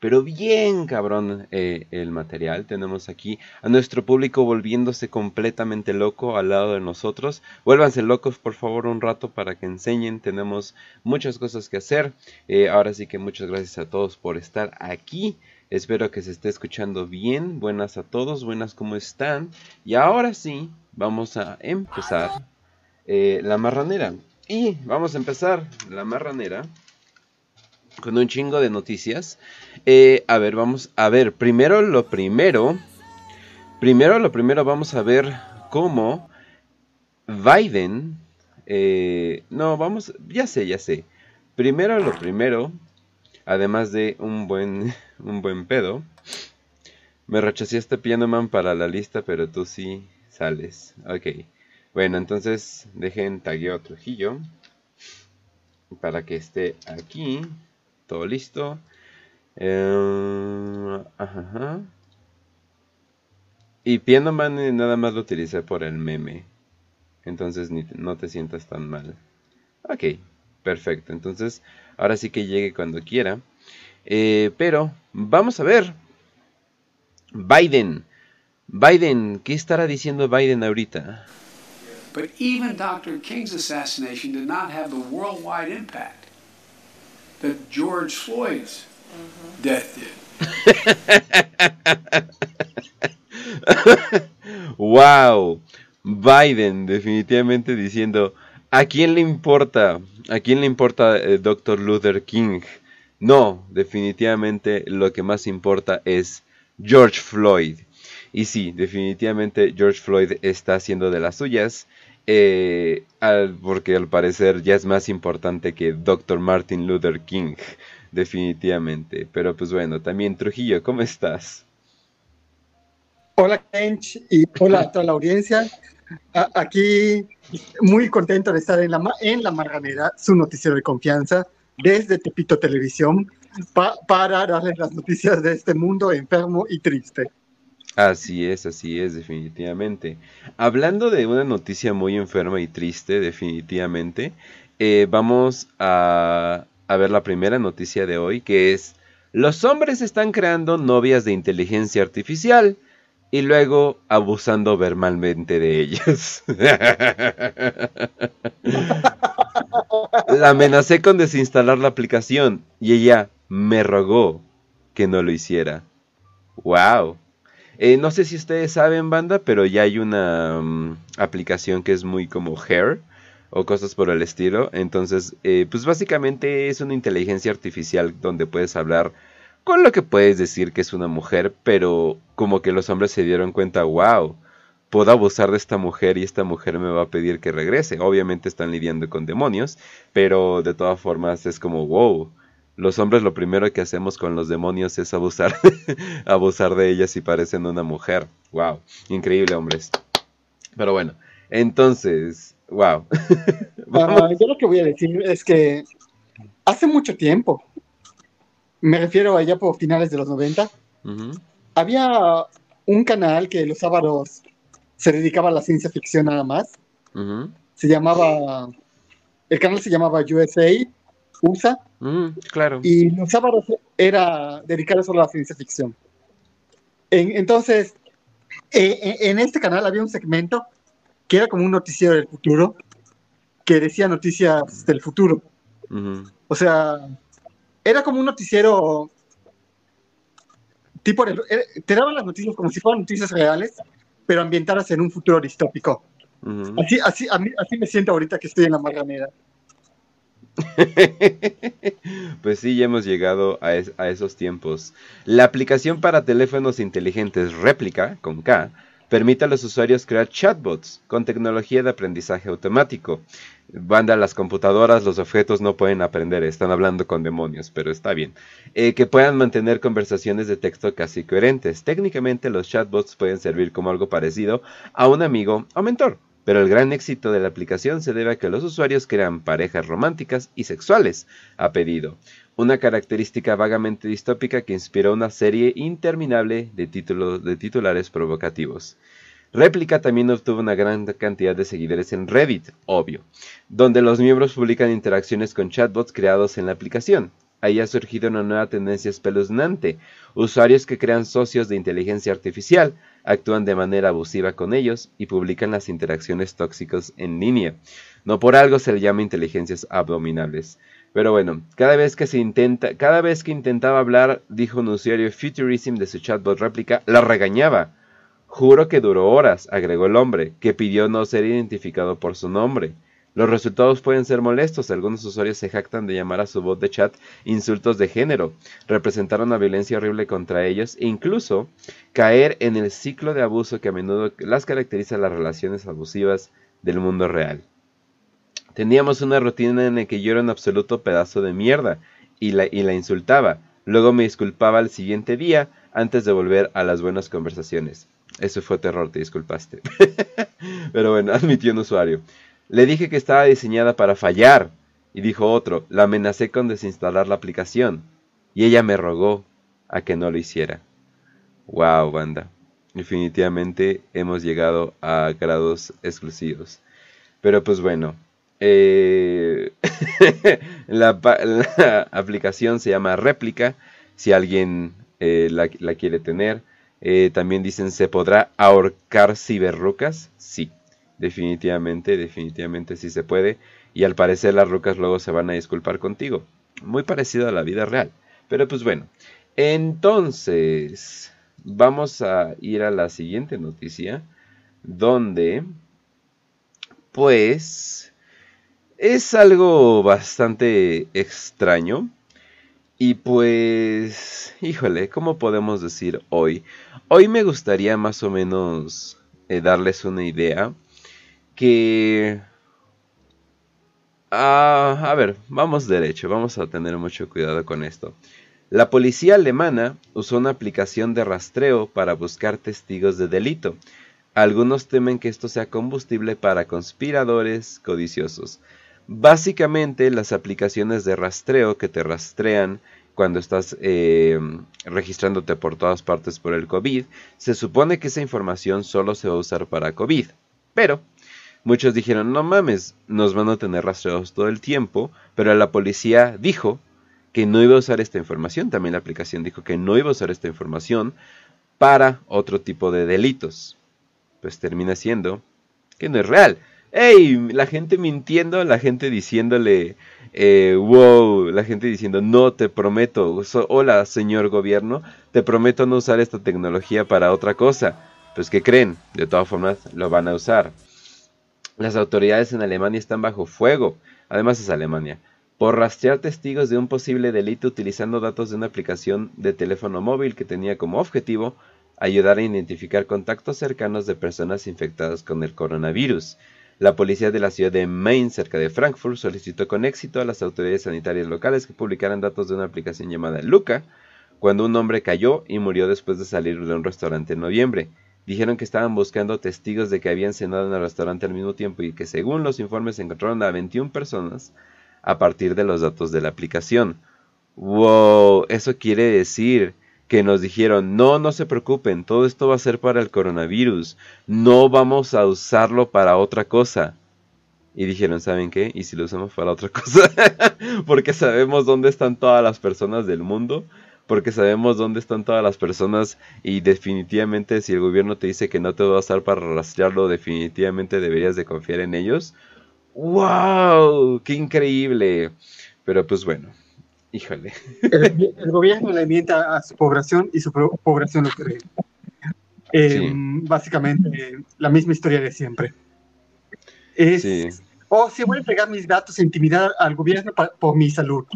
Pero bien cabrón eh, el material. Tenemos aquí a nuestro público volviéndose completamente loco al lado de nosotros. Vuélvanse locos por favor un rato para que enseñen. Tenemos muchas cosas que hacer. Eh, ahora sí que muchas gracias a todos por estar aquí. Espero que se esté escuchando bien. Buenas a todos, buenas como están. Y ahora sí, vamos a empezar eh, la marranera. Y vamos a empezar la marranera con un chingo de noticias. Eh, a ver, vamos a ver. Primero lo primero. Primero lo primero vamos a ver cómo Biden... Eh, no, vamos... Ya sé, ya sé. Primero lo primero. Además de un buen, un buen pedo. Me rechazaste Man para la lista, pero tú sí sales. Ok. Bueno, entonces dejen tagueo Trujillo. Para que esté aquí. Todo listo. Eh, ajá. Y Pianoman eh, nada más lo utilicé por el meme. Entonces no te sientas tan mal. Ok, perfecto. Entonces, ahora sí que llegue cuando quiera. Eh, pero, vamos a ver. Biden. Biden, ¿qué estará diciendo Biden ahorita? But even Dr. King's assassination did not have the worldwide impact. That George Floyd's mm-hmm. death did. wow, Biden definitivamente diciendo, ¿a quién le importa? ¿A quién le importa eh, Dr. Luther King? No, definitivamente lo que más importa es George Floyd. Y sí, definitivamente George Floyd está haciendo de las suyas. Eh, porque al parecer ya es más importante que Dr. Martin Luther King, definitivamente. Pero pues bueno, también Trujillo, ¿cómo estás? Hola Kench y hola a toda la audiencia. aquí muy contento de estar en la, en la Marganera, su noticiero de confianza, desde Tepito Televisión, para darles las noticias de este mundo enfermo y triste. Así es, así es, definitivamente. Hablando de una noticia muy enferma y triste, definitivamente, eh, vamos a, ver la primera noticia de hoy, que es, los hombres están creando novias de inteligencia artificial y luego abusando verbalmente de ellas. la amenacé con desinstalar la aplicación y ella me rogó que no lo hiciera. ¡Wow! Eh, no sé si ustedes saben, banda, pero ya hay una mm, aplicación que es muy como Hair o cosas por el estilo. Entonces, eh, pues básicamente es una inteligencia artificial donde puedes hablar con lo que puedes decir que es una mujer, pero como que los hombres se dieron cuenta, wow, puedo abusar de esta mujer y esta mujer me va a pedir que regrese. Obviamente están lidiando con demonios, pero de todas formas es como, wow los hombres lo primero que hacemos con los demonios es abusar, abusar de ellas y parecen una mujer. Wow, increíble hombres. Pero bueno, entonces, wow. Ah, yo lo que voy a decir es que hace mucho tiempo, me refiero allá por finales de los 90, había un canal que los sábados se dedicaba a la ciencia ficción nada más. Se llamaba, el canal se llamaba USA USA. Mm, claro. Y los sábados era dedicado solo a la ciencia ficción. entonces, eh, en este canal había un segmento que era como un noticiero del futuro, que decía noticias del futuro. O sea, era como un noticiero tipo, te daban las noticias como si fueran noticias reales, pero ambientadas en un futuro distópico. Así, así, así me siento ahorita que estoy en la marranera. pues sí, ya hemos llegado a, esos tiempos. La aplicación para teléfonos inteligentes Réplica, con K, permite a los usuarios crear chatbots con tecnología de aprendizaje automático. Banda, las computadoras, los objetos no pueden aprender, están hablando con demonios, pero está bien. Eh, que puedan mantener conversaciones de texto casi coherentes. Técnicamente los chatbots pueden servir como algo parecido a un amigo o mentor pero el gran éxito de la aplicación se debe a que los usuarios crean parejas románticas y sexuales a pedido, una característica vagamente distópica que inspiró una serie interminable de, de titulares provocativos. Réplica también obtuvo una gran cantidad de seguidores en Reddit, obvio, donde los miembros publican interacciones con chatbots creados en la aplicación. Ahí ha surgido una nueva tendencia espeluznante. Usuarios que crean socios de inteligencia artificial, actúan de manera abusiva con ellos y publican las interacciones tóxicas en línea. No por algo se le llama inteligencias abominables. Pero bueno, cada vez que se intenta, cada vez que intentaba hablar, dijo un usuario Futurism de su chatbot réplica, la regañaba. Juro que duró horas, agregó el hombre, que pidió no ser identificado por su nombre. Los resultados pueden ser molestos. Algunos usuarios se jactan de llamar a su bot de chat insultos de género, representar una violencia horrible contra ellos e incluso caer en el ciclo de abuso que a menudo las caracteriza las relaciones abusivas del mundo real. Teníamos una rutina en la que yo era un absoluto pedazo de mierda y la, y la insultaba. Luego me disculpaba al siguiente día antes de volver a las buenas conversaciones. Eso fue terror, te disculpaste. Pero bueno, admitió un usuario. Le dije que estaba diseñada para fallar. Y dijo otro, la amenacé con desinstalar la aplicación. Y ella me rogó a que no lo hiciera. Wow, banda. Definitivamente hemos llegado a grados exclusivos. Pero pues bueno, eh, la, aplicación se llama Réplica, si alguien eh, la, quiere tener. Eh, también dicen, ¿se podrá ahorcar ciberrucas? Sí, definitivamente, definitivamente sí se puede. Y al parecer las rucas luego se van a disculpar contigo. Muy parecido a la vida real. Pero pues bueno, entonces vamos a ir a la siguiente noticia, donde pues es algo bastante extraño. Y pues, híjole, ¿cómo podemos decir hoy? Hoy me gustaría más o menos eh, darles una idea que... Ah, a ver, vamos derecho, vamos a tener mucho cuidado con esto. La policía alemana usó una aplicación de rastreo para buscar testigos de delito. Algunos temen que esto sea combustible para conspiradores codiciosos. Básicamente las aplicaciones de rastreo que te rastrean cuando estás eh, registrándote por todas partes por el COVID, se supone que esa información solo se va a usar para COVID. Pero muchos dijeron, no mames, nos van a tener rastreados todo el tiempo, pero la policía dijo que no iba a usar esta información, también la aplicación dijo que no iba a usar esta información para otro tipo de delitos. Pues termina siendo que no es real. ¡Ey! La gente mintiendo, la gente diciéndole, eh, wow, la gente diciendo, no, te prometo, hola señor gobierno, te prometo no usar esta tecnología para otra cosa. Pues ¿qué creen? De todas formas, lo van a usar. Las autoridades en Alemania están bajo fuego, además es Alemania, por rastrear testigos de un posible delito utilizando datos de una aplicación de teléfono móvil que tenía como objetivo ayudar a identificar contactos cercanos de personas infectadas con el coronavirus. La policía de la ciudad de Maine, cerca de Frankfurt, solicitó con éxito a las autoridades sanitarias locales que publicaran datos de una aplicación llamada Luca, cuando un hombre cayó y murió después de salir de un restaurante en noviembre. Dijeron que estaban buscando testigos de que habían cenado en el restaurante al mismo tiempo y que según los informes encontraron a 21 personas a partir de los datos de la aplicación. Wow, eso quiere decir que nos dijeron, no, no se preocupen, todo esto va a ser para el coronavirus, no vamos a usarlo para otra cosa. Y dijeron, ¿saben qué? ¿Y si lo usamos para otra cosa? porque sabemos dónde están todas las personas del mundo, porque sabemos dónde están todas las personas y definitivamente si el gobierno te dice que no te va a usar para rastrearlo, definitivamente deberías de confiar en ellos. ¡Wow! ¡Qué increíble! Pero pues bueno, Híjole. El, gobierno le mienta a su población y su población lo cree. Eh, básicamente, la misma historia de siempre. Es, O oh, si voy a entregar mis datos e intimidar al gobierno por mi salud,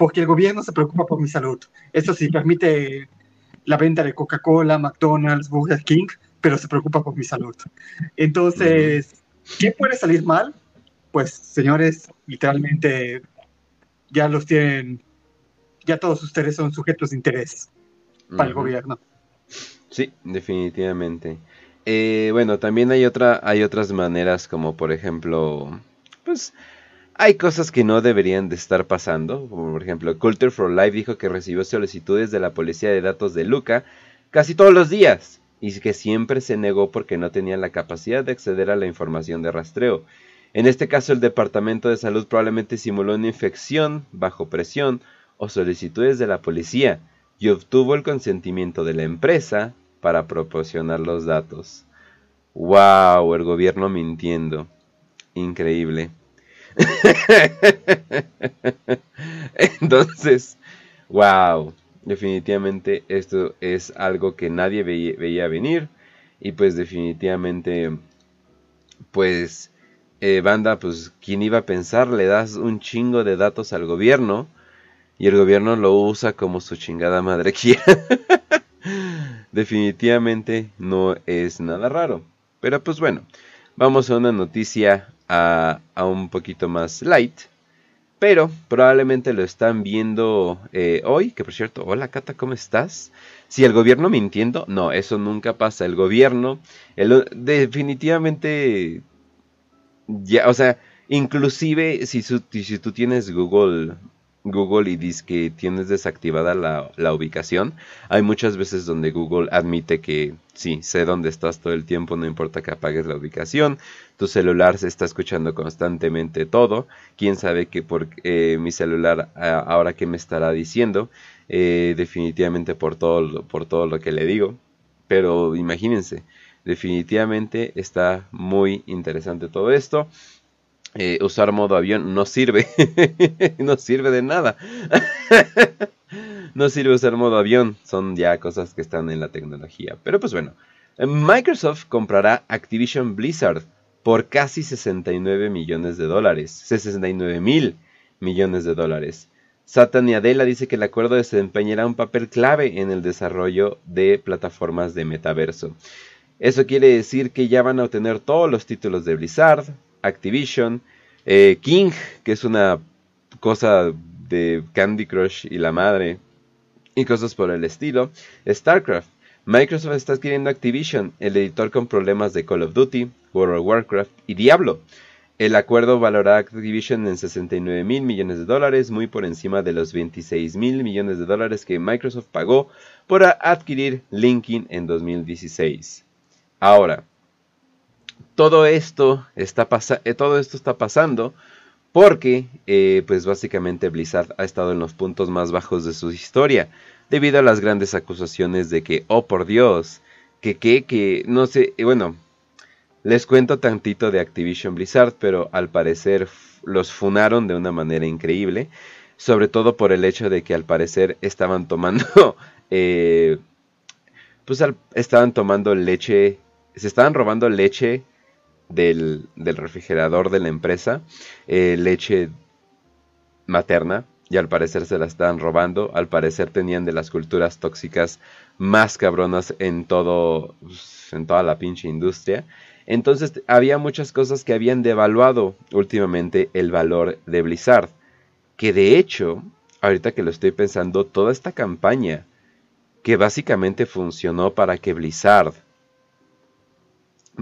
porque el gobierno se preocupa por mi salud. Eso sí, permite la venta de Coca-Cola, McDonald's, Burger King, pero se preocupa por mi salud. Entonces, ¿qué puede salir mal? Pues, señores, literalmente ya los tienen ya todos ustedes son sujetos de interés para el gobierno. Sí, definitivamente. Eh, bueno, también hay otra, hay otras maneras, como por ejemplo, pues hay cosas que no deberían de estar pasando. por ejemplo, Culture for Life dijo que recibió solicitudes de la policía de datos de Luca casi todos los días y que siempre se negó porque no tenía la capacidad de acceder a la información de rastreo. En este caso, el Departamento de Salud probablemente simuló una infección bajo presión o solicitudes de la policía y obtuvo el consentimiento de la empresa para proporcionar los datos. ¡Wow! El gobierno mintiendo. Increíble. Entonces, wow. Definitivamente esto es algo que nadie veía, venir. Y pues definitivamente, pues, eh, banda, pues, ¿quién iba a pensar? Le das un chingo de datos al gobierno y el gobierno lo usa como su chingada madre quiera. Definitivamente no es nada raro. Pero pues bueno, vamos a una noticia a, un poquito más light. Pero probablemente lo están viendo eh, hoy. Que por cierto, hola Cata, ¿cómo estás? Si el gobierno mintiendo, no, eso nunca pasa. El gobierno, definitivamente, ya, o sea, inclusive si, si tú tienes Google Google y dice que tienes desactivada la, ubicación, hay muchas veces donde Google admite que sí, sé dónde estás todo el tiempo, no importa que apagues la ubicación, tu celular se está escuchando constantemente todo, quién sabe que por eh, mi celular ahora que me estará diciendo, eh, definitivamente por todo, por todo lo que le digo, pero imagínense, definitivamente está muy interesante todo esto. Eh, usar modo avión no sirve. no sirve de nada. no sirve usar modo avión. Son ya cosas que están en la tecnología. Pero pues bueno. Microsoft comprará Activision Blizzard por casi 69 millones de dólares. 69 mil millones de dólares. Satan y Adela dice que el acuerdo desempeñará un papel clave en el desarrollo de plataformas de metaverso. Eso quiere decir que ya van a obtener todos los títulos de Blizzard, Activision, eh, King, que es una cosa de Candy Crush y la madre, y cosas por el estilo, StarCraft. Microsoft está adquiriendo Activision, el editor con problemas de Call of Duty, World of Warcraft y Diablo. El acuerdo valorará Activision en 69 mil millones de dólares, muy por encima de los 26 mil millones de dólares que Microsoft pagó por adquirir Linkin en 2016. Ahora, todo esto está, eh, todo esto está pasando porque, eh, pues básicamente Blizzard ha estado en los puntos más bajos de su historia, debido a las grandes acusaciones de que, oh por Dios, que, que, que, no sé, bueno, les cuento tantito de Activision Blizzard, pero al parecer los funaron de una manera increíble, sobre todo por el hecho de que al parecer estaban tomando, eh, pues estaban tomando leche, se estaban robando leche del, refrigerador de la empresa, eh, leche materna, y al parecer se la estaban robando, al parecer tenían de las culturas tóxicas más cabronas en todo, pues, en toda la pinche industria. Entonces había muchas cosas que habían devaluado últimamente el valor de Blizzard. Que de hecho, ahorita que lo estoy pensando, toda esta campaña que básicamente funcionó para que Blizzard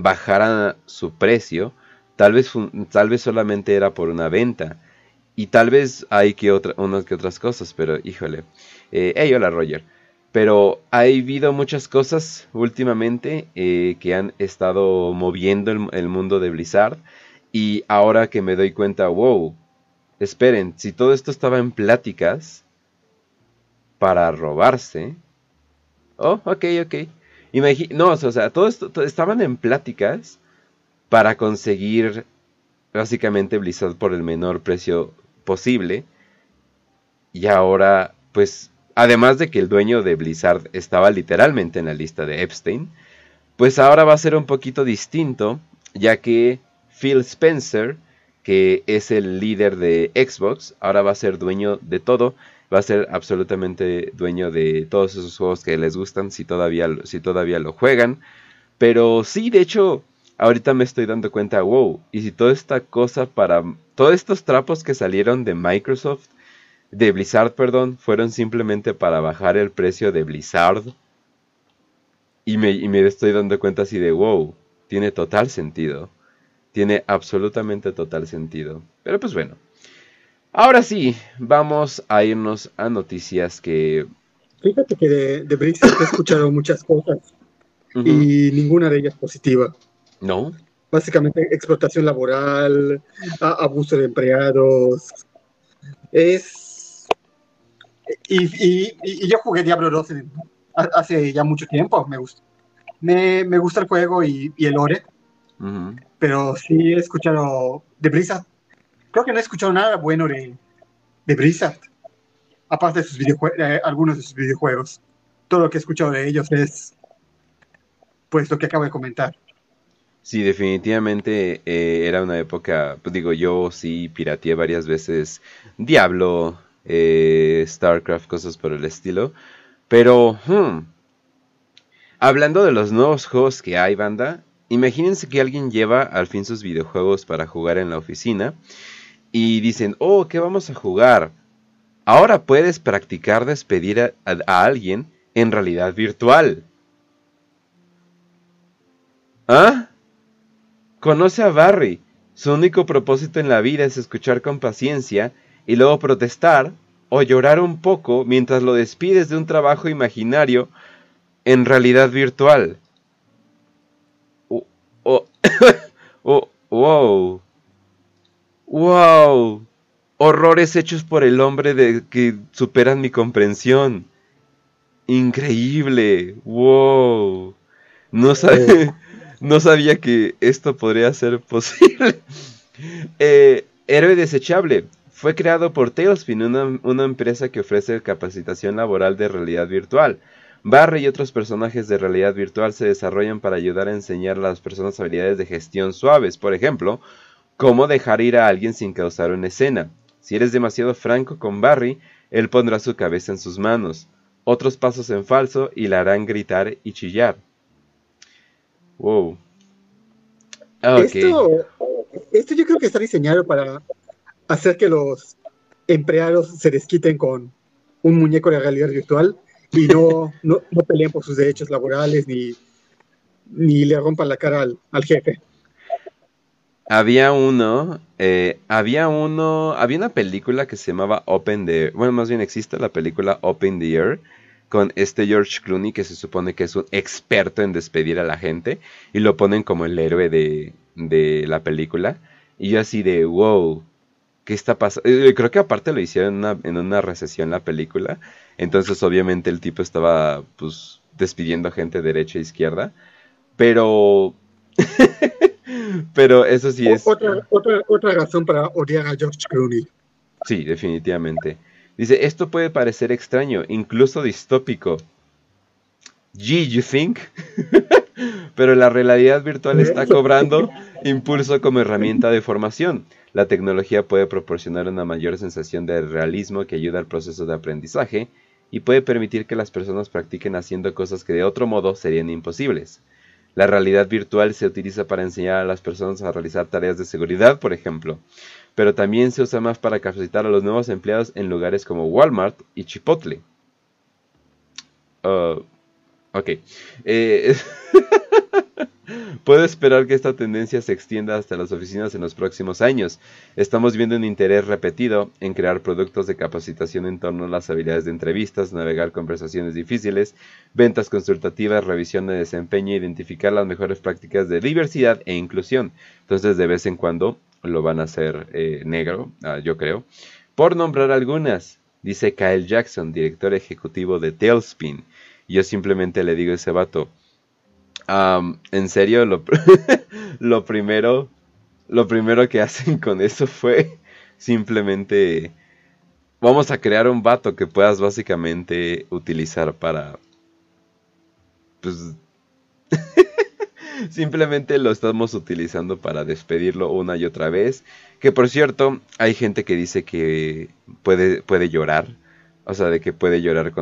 bajara su precio, tal vez, tal vez solamente era por una venta. Y tal vez hay que otra, unas que otras cosas, pero híjole. Eh, hola Roger. Pero ha habido muchas cosas últimamente eh, que han estado moviendo el, el, mundo de Blizzard. Y ahora que me doy cuenta, wow, esperen, si todo esto estaba en pláticas para robarse. Oh, ok, ok no, o sea, todo esto estaban en pláticas para conseguir básicamente Blizzard por el menor precio posible. Y ahora, pues, además de que el dueño de Blizzard estaba literalmente en la lista de Epstein, pues ahora va a ser un poquito distinto, ya que Phil Spencer, que es el líder de Xbox, ahora va a ser dueño de todo va a ser absolutamente dueño de todos esos juegos que les gustan si todavía, si todavía lo juegan. Pero sí, de hecho, ahorita me estoy dando cuenta, wow, y si toda esta cosa para... Todos estos trapos que salieron de Microsoft, de Blizzard, perdón, fueron simplemente para bajar el precio de Blizzard. Y me, y me estoy dando cuenta así de, wow, tiene total sentido. Tiene absolutamente total sentido. Pero pues bueno, Ahora sí, vamos a irnos a noticias que... Fíjate que de, de he escuchado muchas cosas y ninguna de ellas positiva. No. Básicamente explotación laboral, abuso de empleados. Es y, yo jugué Diablo 2 hace ya mucho tiempo, me gusta. Me, me gusta el juego y, el lore, pero sí he escuchado de Blizzard. Creo que no he escuchado nada bueno de, de Blizzard, aparte de sus videojuegos, algunos de sus videojuegos. Todo lo que he escuchado de ellos es, pues, lo que acabo de comentar. Sí, definitivamente eh, era una época, pues digo, yo sí pirateé varias veces Diablo, eh, StarCraft, cosas por el estilo. Pero, hmm, hablando de los nuevos juegos que hay, banda, imagínense que alguien lleva al fin sus videojuegos para jugar en la oficina y dicen, oh, ¿qué vamos a jugar? Ahora puedes practicar despedir a alguien en realidad virtual. ¿Ah? Conoce a Barry. Su único propósito en la vida es escuchar con paciencia y luego protestar o llorar un poco mientras lo despides de un trabajo imaginario en realidad virtual. Oh, oh, wow. Wow. Horrores hechos por el hombre de que superan mi comprensión. Increíble. Wow. No sabe. no sabía que esto podría ser posible. Eh, héroe desechable. Fue creado por Tailspin, una, una, empresa que ofrece capacitación laboral de realidad virtual. Barry y otros personajes de realidad virtual se desarrollan para ayudar a enseñar a las personas habilidades de gestión suaves. Por ejemplo, cómo dejar ir a alguien sin causar una escena. Si eres demasiado franco con Barry, él pondrá su cabeza en sus manos. Otros pasos en falso y la harán gritar y chillar. Wow. Esto, esto yo creo que está diseñado para hacer que los empleados se desquiten con un muñeco de realidad virtual y no, no, peleen por sus derechos laborales ni, ni le rompan la cara al, jefe. Había uno, eh, había uno, había una película que se llamaba Open the, bueno, más bien existe la película Open the Air, con este George Clooney que se supone que es un experto en despedir a la gente y lo ponen como el héroe de, de la película. Y yo así de, wow, ¿qué está pasando? Eh, creo que aparte lo hicieron en una, en una recesión la película. Entonces obviamente el tipo estaba pues despidiendo gente derecha e izquierda. Pero... pero eso sí es... Otra, otra, otra razón para odiar a George Clooney. Sí, definitivamente. Dice, esto puede parecer extraño, incluso distópico. Gee, you think? Pero la realidad virtual está cobrando impulso como herramienta de formación. La tecnología puede proporcionar una mayor sensación de realismo que ayuda al proceso de aprendizaje y puede permitir que las personas practiquen haciendo cosas que de otro modo serían imposibles. La realidad virtual se utiliza para enseñar a las personas a realizar tareas de seguridad, por ejemplo pero también se usa más para capacitar a los nuevos empleados en lugares como Walmart y Chipotle. Uh, ok. Eh, puedo esperar que esta tendencia se extienda hasta las oficinas en los próximos años. Estamos viendo un interés repetido en crear productos de capacitación en torno a las habilidades de entrevistas, navegar conversaciones difíciles, ventas consultativas, revisión de desempeño, identificar las mejores prácticas de diversidad e inclusión. Entonces, de vez en cuando lo van a hacer eh, negro, ah, yo creo. Por nombrar algunas, dice Kyle Jackson, director ejecutivo de Tailspin. yo simplemente le digo a ese vato, en serio, lo, primero, lo primero que hacen con eso fue simplemente, vamos a crear un vato que puedas básicamente utilizar para, pues, Simplemente lo estamos utilizando para despedirlo una y otra vez. Que por cierto, hay gente que dice que puede, puede llorar. O sea, de que puede llorar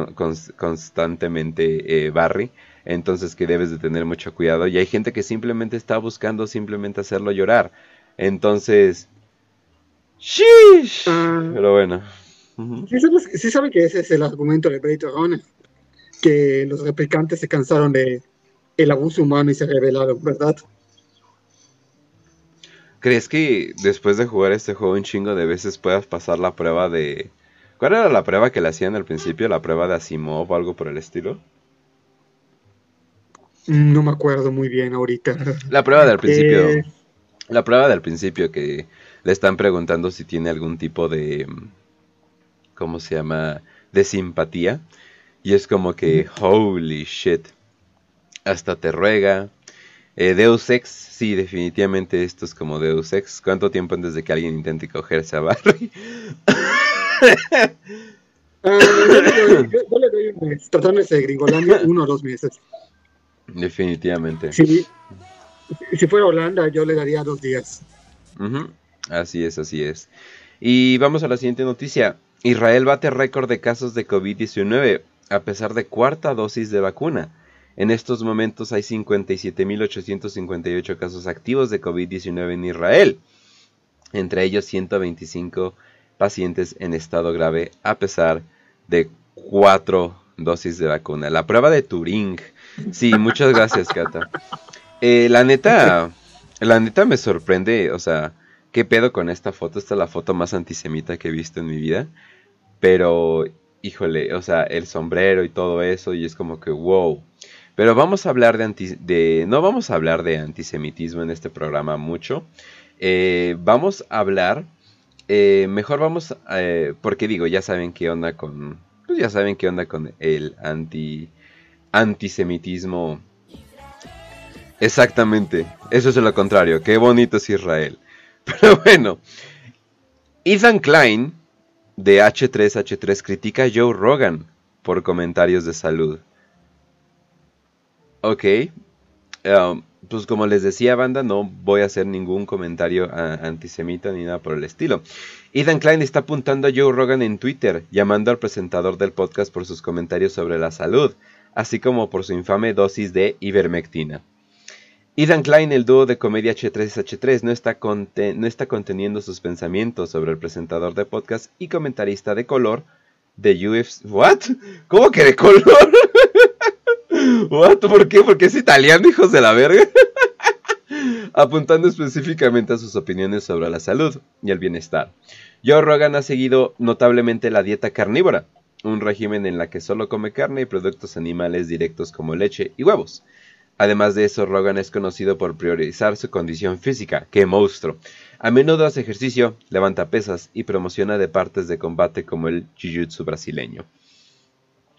constantemente eh, Barry. Entonces que debes de tener mucho cuidado. Y hay gente que simplemente está buscando simplemente hacerlo llorar. Entonces... ¡Shish! Ah. Pero bueno. ¿Sí, saben que ese es el argumento de Blade Runner. Que los replicantes se cansaron de el abuso humano y se revelaron, ¿verdad? ¿Crees que después de jugar este juego un chingo de veces puedas pasar la prueba de... ¿Cuál era la prueba que le hacían al principio? ¿La prueba de Asimov o algo por el estilo? No me acuerdo muy bien ahorita. La prueba del principio. Eh, la prueba del principio que le están preguntando si tiene algún tipo de... ¿Cómo se llama? de simpatía. Y es como que, holy shit. Hasta te ruega. Eh, Deus Ex, sí, definitivamente esto es como Deus Ex. ¿Cuánto tiempo antes de que alguien intente cogerse a Barry? Ah, yo, le doy, un mes. Tratándose de Gringolandia, uno o dos meses. Definitivamente. Sí, si fuera Holanda, yo le daría dos días. Así es, así es. Y vamos a la siguiente noticia. Israel bate récord de casos de COVID-19 a pesar de cuarta dosis de vacuna. En estos momentos hay 57.858 casos activos de COVID-19 en Israel, entre ellos 125 pacientes en estado grave a pesar de cuatro dosis de vacuna. La prueba de Turing. Sí, muchas gracias, Kata. Eh, la neta, la neta me sorprende, o sea, ¿qué pedo con esta foto? Esta es la foto más antisemita que he visto en mi vida. Pero, híjole, o sea, el sombrero y todo eso, y es como que, wow. Pero vamos a hablar de, de no vamos a hablar de antisemitismo en este programa mucho. Eh, vamos a hablar, eh, mejor vamos, porque digo, ya saben qué onda con, pues ya saben qué onda con el anti, antisemitismo Exactamente, eso es lo contrario, qué bonito es Israel. Pero bueno, Ethan Klein de H3H3 critica a Joe Rogan por comentarios de salud. Ok, um, pues como les decía banda, no voy a hacer ningún comentario antisemita ni nada por el estilo. Ethan Klein está apuntando a Joe Rogan en Twitter, llamando al presentador del podcast por sus comentarios sobre la salud, así como por su infame dosis de ivermectina. Ethan Klein, el dúo de comedia H3H3, no está, no está conteniendo sus pensamientos sobre el presentador de podcast y comentarista de color de UFC. ¿What? ¿Cómo que de color? ¿What? ¿Por qué? Porque es italiano, hijos de la verga. Apuntando específicamente a sus opiniones sobre la salud y el bienestar. Joe Rogan ha seguido notablemente la dieta carnívora, un régimen en la que solo come carne y productos animales directos como leche y huevos. Además de eso, Rogan es conocido por priorizar su condición física, ¡qué monstruo! A menudo hace ejercicio, levanta pesas y promociona de partes de combate como el jiu-jitsu brasileño.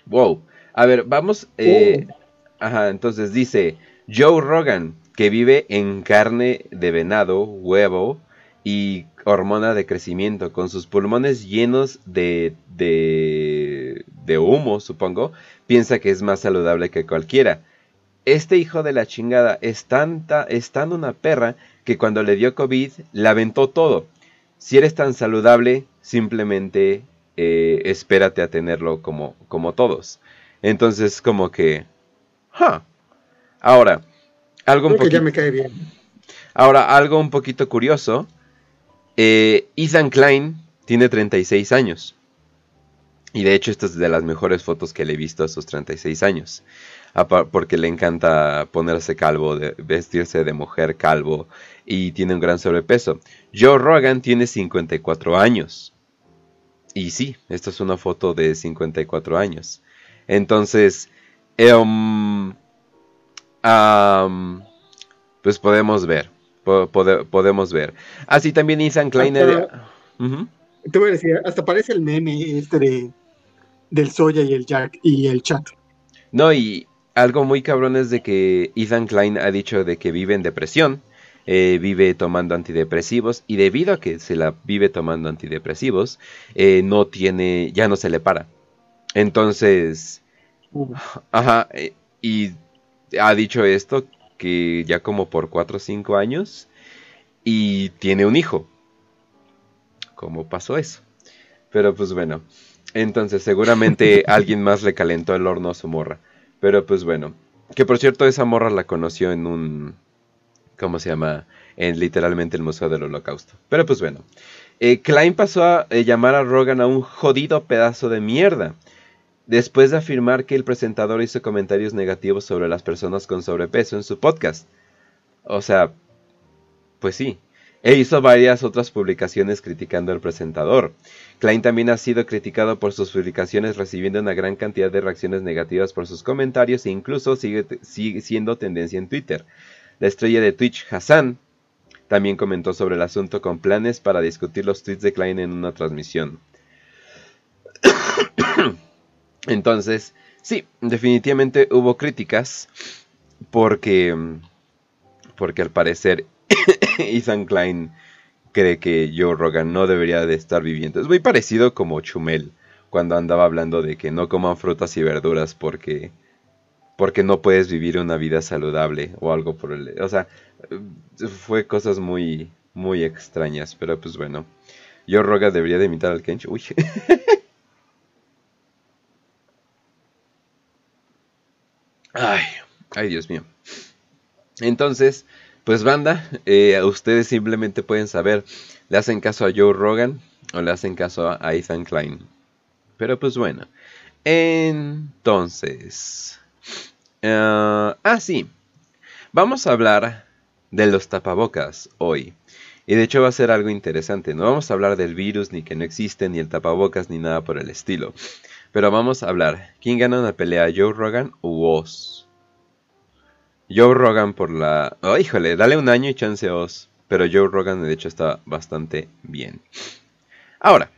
Wow. A ver, vamos... Eh, oh. Ajá, entonces dice Joe Rogan, que vive en carne de venado, huevo y hormona de crecimiento, con sus pulmones llenos de, de, de humo, supongo, piensa que es más saludable que cualquiera este hijo de la chingada es tanta, es tan una perra que cuando le dio COVID le aventó todo. Si eres tan saludable, simplemente eh, espérate a tenerlo como, como todos. Entonces, como que... Ahora, algo un poquito... me cae bien. Ahora, algo un poquito curioso. Eh, Ethan Klein tiene 36 años. Y de hecho, esta es de las mejores fotos que le he visto a sus 36 años porque le encanta ponerse calvo, vestirse de mujer calvo y tiene un gran sobrepeso. Joe Rogan tiene 54 años. Y sí, esta es una foto de 54 años. Entonces, em, pues podemos ver. podemos ver. Así también Ethan Klein. Te voy a decir, hasta parece el meme este de, del Soya y el Jack y el chat. No, y algo muy cabrón es de que Ethan Klein ha dicho de que vive en depresión, eh, vive tomando antidepresivos y debido a que se la vive tomando antidepresivos, eh, no tiene, ya no se le para. Entonces, ajá, eh, y ha dicho esto que ya como por 4 o 5 años y tiene un hijo. ¿Cómo pasó eso? Pero pues bueno, entonces seguramente alguien más le calentó el horno a su morra. Pero pues bueno. Que por cierto, esa morra la conoció en un. ¿Cómo se llama? En literalmente el Museo del Holocausto. Pero pues bueno. Eh, Klein pasó a eh, llamar a Rogan a un jodido pedazo de mierda. Después de afirmar que el presentador hizo comentarios negativos sobre las personas con sobrepeso en su podcast. O sea, pues sí. E hizo varias otras publicaciones criticando al presentador. Klein también ha sido criticado por sus publicaciones recibiendo una gran cantidad de reacciones negativas por sus comentarios e incluso sigue, siendo tendencia en Twitter. La estrella de Twitch, Hassan, también comentó sobre el asunto con planes para discutir los tweets de Klein en una transmisión. Entonces, sí, definitivamente hubo críticas porque, porque al parecer Ethan Klein cree que Joe Rogan no debería de estar viviendo. Es muy parecido como Chumel cuando andaba hablando de que no coman frutas y verduras porque porque no puedes vivir una vida saludable o algo por el, o sea, fue cosas muy muy extrañas, pero pues bueno. Joe Rogan debería de imitar al Kench. Uy. ay, ay Dios mío. Entonces, pues banda, eh, ustedes simplemente pueden saber, le hacen caso a Joe Rogan o le hacen caso a Ethan Klein. Pero pues bueno, entonces... Uh, ah, sí. Vamos a hablar de los tapabocas hoy. Y de hecho va a ser algo interesante. No vamos a hablar del virus, ni que no existe, ni el tapabocas, ni nada por el estilo. Pero vamos a hablar. ¿Quién gana una pelea, Joe Rogan o Oz? Joe Rogan por la... Oh, híjole, dale un año y chance Oz. Pero Joe Rogan de hecho está bastante bien. Ahora,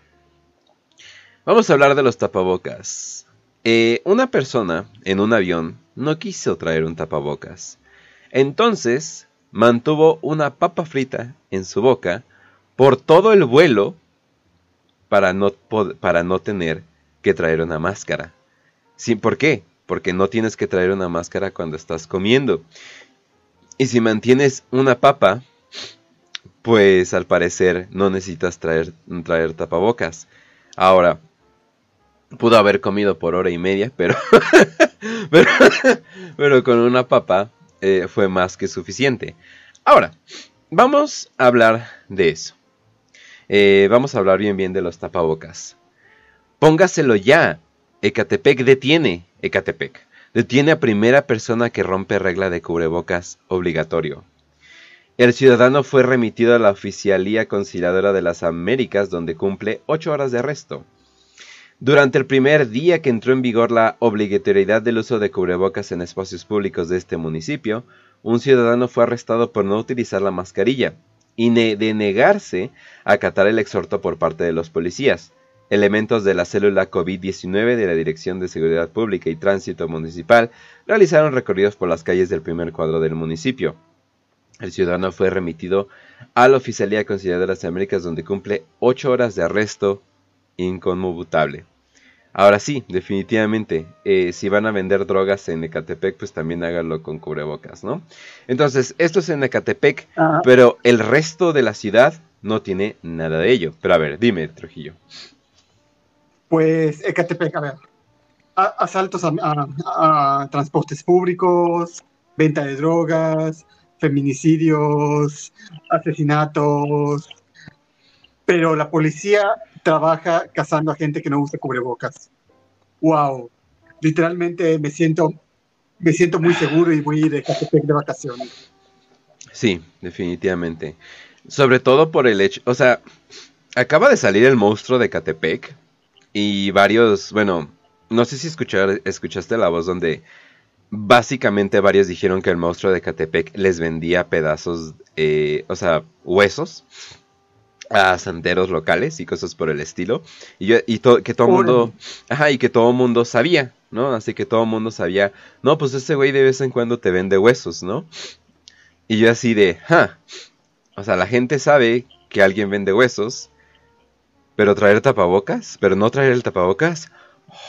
vamos a hablar de los tapabocas. Eh, una persona en un avión no quiso traer un tapabocas. Entonces mantuvo una papa frita en su boca por todo el vuelo para no, para no tener que traer una máscara. ¿Sí? ¿Por qué? Porque no tienes que traer una máscara cuando estás comiendo. Y si mantienes una papa, pues al parecer no necesitas traer, traer tapabocas. Ahora, pudo haber comido por hora y media, pero, pero, con una papa eh, fue más que suficiente. Ahora, vamos a hablar de eso. Eh, vamos a hablar bien bien de los tapabocas. Póngaselo ya. Ecatepec detiene Ecatepec. Detiene a primera persona que rompe regla de cubrebocas obligatorio. El ciudadano fue remitido a la Oficialía Conciliadora de las Américas donde cumple ocho horas de arresto. Durante el primer día que entró en vigor la obligatoriedad del uso de cubrebocas en espacios públicos de este municipio, un ciudadano fue arrestado por no utilizar la mascarilla y de negarse a acatar el exhorto por parte de los policías. Elementos de la célula COVID-19 de la Dirección de Seguridad Pública y Tránsito Municipal realizaron recorridos por las calles del primer cuadro del municipio. El ciudadano fue remitido a la Oficialía Conciliadora de las Américas donde cumple ocho horas de arresto inconmutable. Ahora sí, definitivamente, eh, si van a vender drogas en Ecatepec, pues también háganlo con cubrebocas, ¿no? Entonces, esto es en Ecatepec, pero el resto de la ciudad no tiene nada de ello. Pero a ver, dime, Trujillo. Pues Ecatepec, a ver, asaltos a, transportes públicos, venta de drogas, feminicidios, asesinatos, pero la policía trabaja cazando a gente que no usa cubrebocas. Wow, literalmente me siento, me siento muy seguro y voy de Ecatepec de vacaciones. Sí, definitivamente. Sobre todo por el hecho, o sea, acaba de salir el monstruo de Catepec y varios, bueno, no sé si escuchar, escuchaste la voz donde básicamente varios dijeron que el monstruo de Catepec les vendía pedazos, eh, o sea, huesos a santeros locales y cosas por el estilo. Y, y que todo el mundo, ajá, y que todo mundo sabía, ¿no? Así que todo el mundo sabía, no, pues ese güey de vez en cuando te vende huesos, ¿no? Y yo así de, ja, o sea, la gente sabe que alguien vende huesos pero traer tapabocas, pero no traer el tapabocas.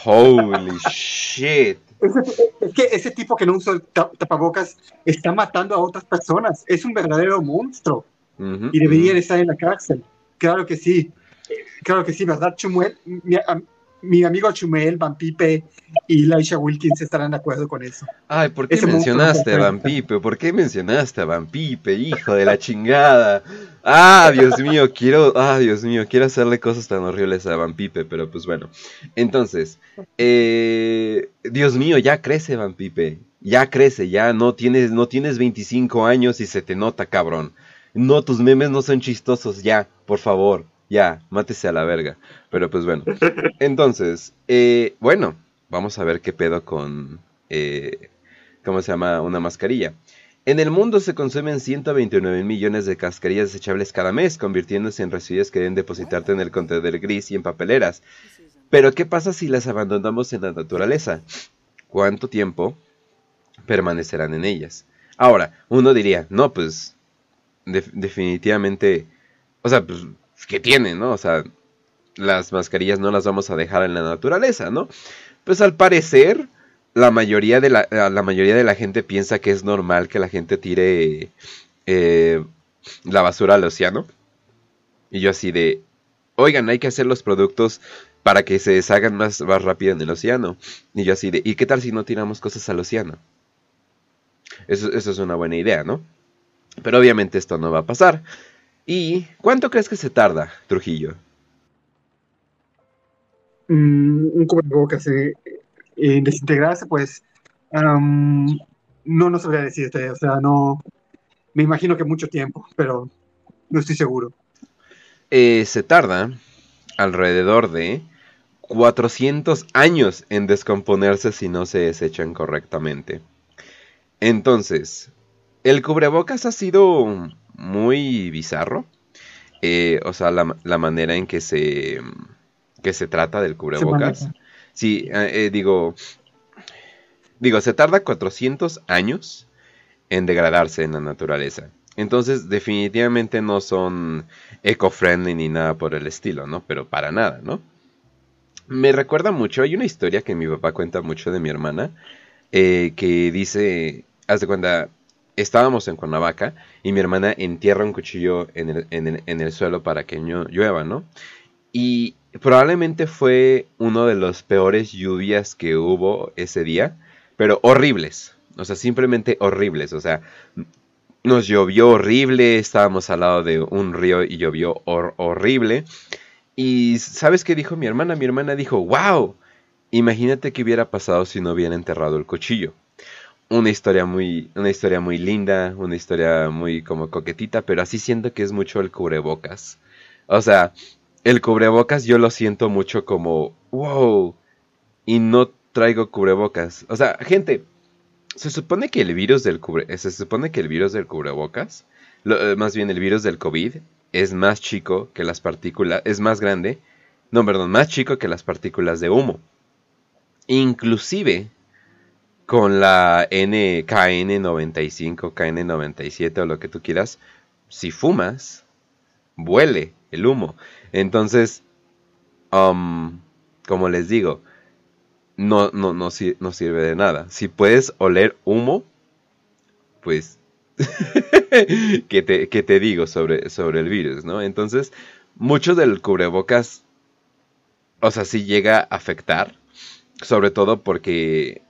Holy shit. Es que ese tipo que no usa tapabocas está matando a otras personas. Es un verdadero monstruo. y debería estar en la cárcel. Claro que sí. Claro que sí, ¿verdad, Chumuel? Mi amigo Chumel, Van Pipe y Laisha Wilkins estarán de acuerdo con eso. Ay, ¿por qué mencionaste a Van Pipe? ¿Por qué mencionaste a Van Pipe, hijo de la chingada? Ah, Dios mío, quiero, ah, Dios mío, quiero hacerle cosas tan horribles a Van Pipe, pero pues bueno. Entonces, eh, Dios mío, ya crece Van Pipe, ya crece, ya no tienes, no tienes 25 años y se te nota, cabrón. No, tus memes no son chistosos, ya, por favor ya, mátese a la verga. Pero pues bueno. Entonces, eh, bueno, vamos a ver qué pedo con, eh, ¿cómo se llama? Una mascarilla. En el mundo se consumen 129 millones de cascarillas desechables cada mes, convirtiéndose en residuos que deben depositarte en el contenedor gris y en papeleras. Pero ¿qué pasa si las abandonamos en la naturaleza? ¿Cuánto tiempo permanecerán en ellas? Ahora, uno diría, no, pues definitivamente, o sea, pues, ¿qué tiene, no? O sea, las mascarillas no las vamos a dejar en la naturaleza, ¿no? Pues al parecer, la mayoría de la, la mayoría de la gente piensa que es normal que la gente tire eh, la basura al océano. Y yo así de, oigan, hay que hacer los productos para que se deshagan más, más rápido en el océano. Y yo así de, ¿y qué tal si no tiramos cosas al océano? Eso, eso es una buena idea, ¿no? Pero obviamente esto no va a pasar. ¿Y cuánto crees que se tarda, Trujillo? Mm, un cubrebocas eh, en desintegrarse, pues no, no sabría decirte, o sea, no, me imagino que mucho tiempo, pero no estoy seguro. Eh, se tarda alrededor de 400 años en descomponerse si no se desechan correctamente. Entonces, el cubrebocas ha sido muy bizarro. Eh, o sea, la, manera en que se, que se trata del cubrebocas. sí, eh, eh, digo, digo, se tarda 400 años en degradarse en la naturaleza. Entonces, definitivamente no son eco-friendly ni nada por el estilo, ¿no? Pero para nada, ¿no? Me recuerda mucho, hay una historia que mi papá cuenta mucho de mi hermana, que dice, haz de cuenta, estábamos en Cuernavaca y mi hermana entierra un cuchillo en el, en el, suelo para que llueva, ¿no? Y probablemente fue uno de los peores lluvias que hubo ese día, pero horribles, o sea, simplemente horribles, o sea, nos llovió horrible, estábamos al lado de un río y llovió horrible. Y ¿sabes qué dijo mi hermana? Mi hermana dijo, wow, imagínate qué hubiera pasado si no hubiera enterrado el cuchillo una historia muy, una historia muy linda, una historia muy como coquetita, pero así siento que es mucho el cubrebocas. O sea, el cubrebocas yo lo siento mucho como, wow, y no traigo cubrebocas. O sea, gente, se supone que el virus del cubre, se supone que el virus del cubrebocas, eh, más bien el virus del COVID, es más chico que las partículas, es más grande, no, perdón, más chico que las partículas de humo. Inclusive con la NKN95, KN97 o lo que tú quieras, si fumas, huele el humo. Entonces, um, como les digo, no, no, no, no sirve de nada. Si puedes oler humo, pues, ¿qué, te, te, digo sobre, sobre el virus, no? Entonces, mucho del cubrebocas, o sea, sí llega a afectar, sobre todo porque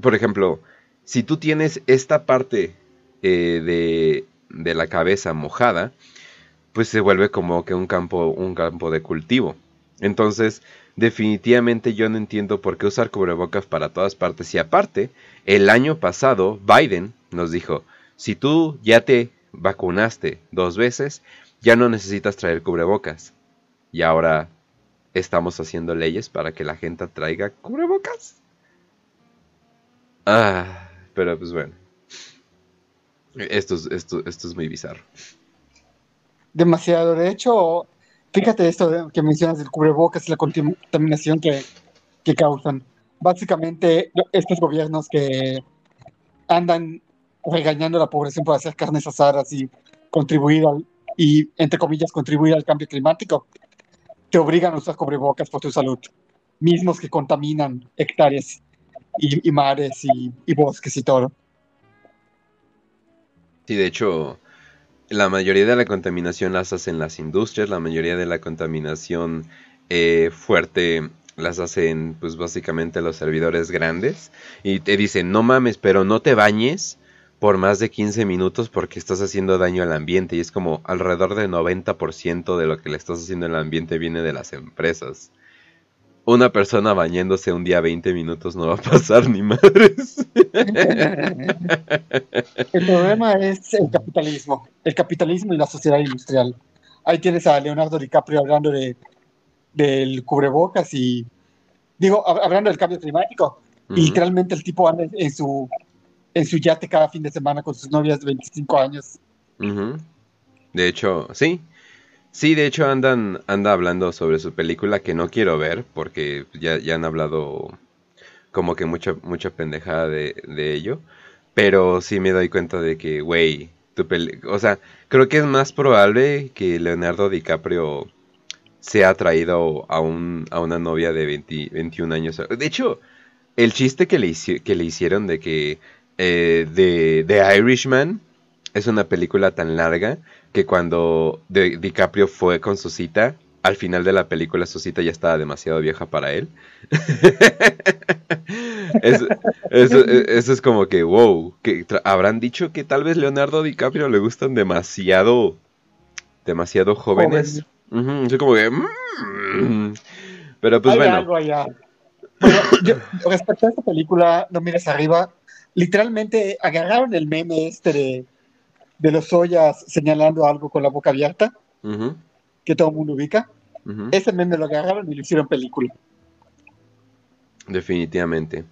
por ejemplo, si tú tienes esta parte eh, de, de, la cabeza mojada, pues se vuelve como que un campo, un campo de cultivo. Entonces, definitivamente yo no entiendo por qué usar cubrebocas para todas partes. Y aparte, el año pasado Biden nos dijo, si tú ya te vacunaste dos veces, ya no necesitas traer cubrebocas. Y ahora estamos haciendo leyes para que la gente traiga cubrebocas. Ah, pero pues bueno. Esto es, esto, esto es muy bizarro. Demasiado. De hecho, fíjate esto que mencionas del cubrebocas y la contaminación que, que causan. Básicamente, estos gobiernos que andan regañando a la población por hacer carnes asadas y contribuir al, y, entre comillas, contribuir al cambio climático, te obligan a usar cubrebocas por tu salud, mismos que contaminan hectáreas y, mares y, bosques y todo. Sí, de hecho, la mayoría de la contaminación las hacen las industrias, la mayoría de la contaminación eh, fuerte las hacen pues básicamente los servidores grandes y te dicen no mames pero no te bañes por más de 15 minutos porque estás haciendo daño al ambiente y es como alrededor del 90% de lo que le estás haciendo al ambiente viene de las empresas una persona bañándose un día 20 minutos no va a pasar ni madres. El problema es el capitalismo, el capitalismo y la sociedad industrial. Ahí tienes a Leonardo DiCaprio hablando de del cubrebocas y digo, hablando del cambio climático. Y literalmente el tipo anda en su en su yate cada fin de semana con sus novias de 25 años. De hecho, sí. Sí, de hecho andan anda hablando sobre su película que no quiero ver porque ya, ya han hablado como que mucha mucha pendejada de, de ello. Pero sí me doy cuenta de que, güey, tu peli o sea, creo que es más probable que Leonardo DiCaprio sea atraído a, un, a una novia de 21 años. De hecho, el chiste que le, que le hicieron de que eh, de, The Irishman es una película tan larga que cuando DiCaprio fue con su cita, al final de la película su cita ya estaba demasiado vieja para él. eso, es como que, wow, que habrán dicho que tal vez Leonardo DiCaprio le gustan demasiado, demasiado jóvenes. Yo como que, mm". pero pues bueno. respecto a esta película, no mires arriba, literalmente agarraron el meme este de, de los ollas señalando algo con la boca abierta, que todo el mundo ubica. Ese meme lo agarraron y lo hicieron película. Definitivamente.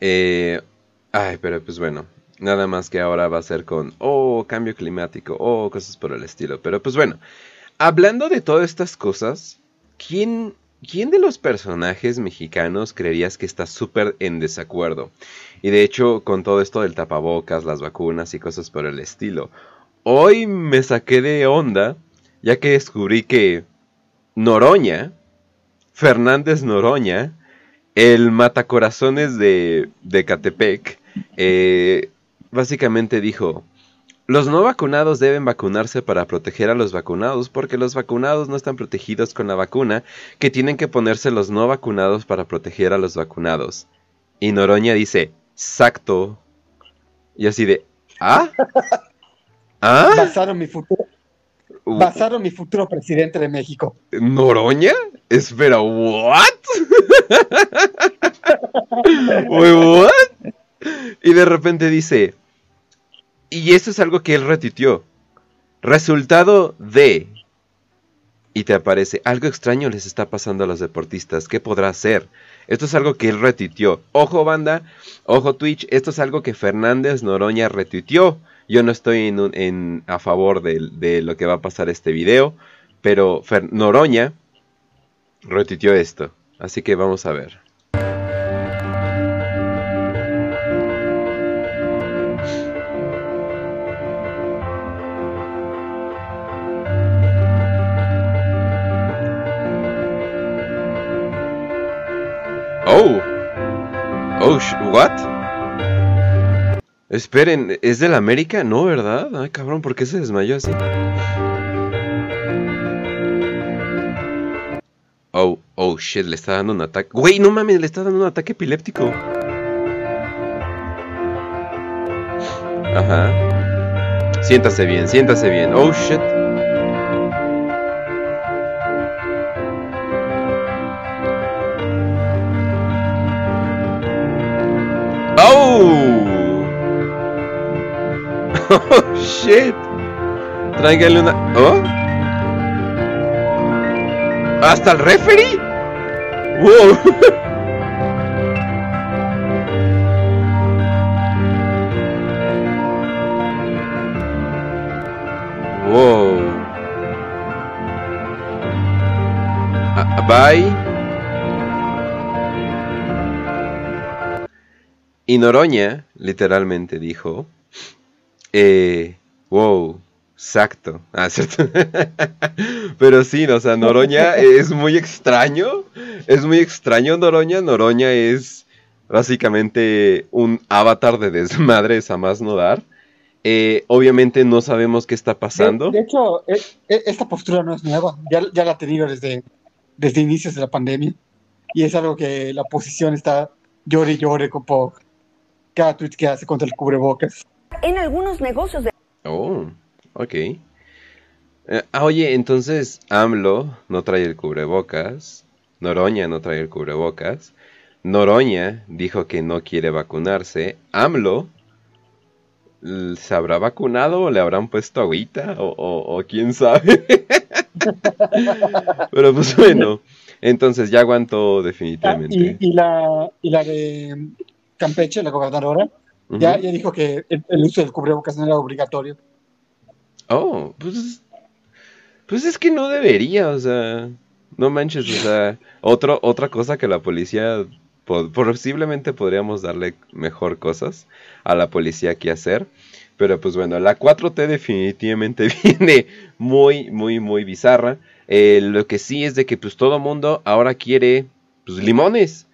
Eh, ay, pero pues bueno, nada más que ahora va a ser con, oh, cambio climático, oh, cosas por el estilo. Pero pues bueno, hablando de todas estas cosas, ¿quién ¿Quién de los personajes mexicanos creerías que está súper en desacuerdo? Y de hecho, con todo esto del tapabocas, las vacunas y cosas por el estilo, hoy me saqué de onda, ya que descubrí que Noroña, Fernández Noroña, el matacorazones de, de Catepec, eh, básicamente dijo, los no vacunados deben vacunarse para proteger a los vacunados porque los vacunados no están protegidos con la vacuna que tienen que ponerse los no vacunados para proteger a los vacunados. Y Noroña dice, exacto. Y así de, ¿ah? ¿Ah? Basaron mi futuro. Basaron mi futuro presidente de México. ¿Noroña? Espera, ¿what? ¿what? Y de repente dice, y eso es algo que él retitió. Resultado de... Y te aparece, algo extraño les está pasando a los deportistas, ¿qué podrá ser? Esto es algo que él retitió. Ojo banda, ojo Twitch, esto es algo que Fernández Noroña retitió. Yo no estoy en, a favor de, lo que va a pasar este video, pero Noroña retitió esto. Así que vamos a ver. Oh. Oh, what? Esperen, ¿es del América? No, ¿verdad? Ay, cabrón, ¿por qué se desmayó así? Oh, oh, shit, le está dando un ataque. Güey, no mames, le está dando un ataque epiléptico. Ajá. Siéntase bien, siéntase bien. Oh, shit. Oh shit. Tráigale una. ¿Oh? ¿Hasta el referee? Wow. wow. Ah, bye. Y Noroña literalmente dijo eh, wow, exacto. Ah, ¿cierto? Pero sí, o sea, Noroña es muy extraño. Es muy extraño Noroña. Noroña es básicamente un avatar de desmadres a más no dar. Eh, obviamente no sabemos qué está pasando. De, hecho, e, e, esta postura no es nueva. Ya, ya la ha tenido desde, desde inicios de la pandemia. Y es algo que la oposición está llore y llore con cada tweet que hace contra el cubrebocas en algunos negocios de... Oh, ok. Eh, ah, oye, entonces AMLO no trae el cubrebocas, Noroña no trae el cubrebocas, Noroña dijo que no quiere vacunarse, AMLO ¿Se habrá vacunado o le habrán puesto agüita? O, quién sabe. Pero pues bueno, entonces ya aguantó definitivamente. Ah, y, la, y la de Campeche, la gobernadora, ya, ya dijo que el, uso del cubrebocas no era obligatorio. Oh, pues. Pues es que no debería, o sea, no manches, o sea, otro, otra cosa que la policía, posiblemente podríamos darle mejor cosas a la policía que hacer. Pero pues bueno, la 4T definitivamente viene muy, muy, muy bizarra. Eh, lo que sí es de que pues todo mundo ahora quiere pues limones.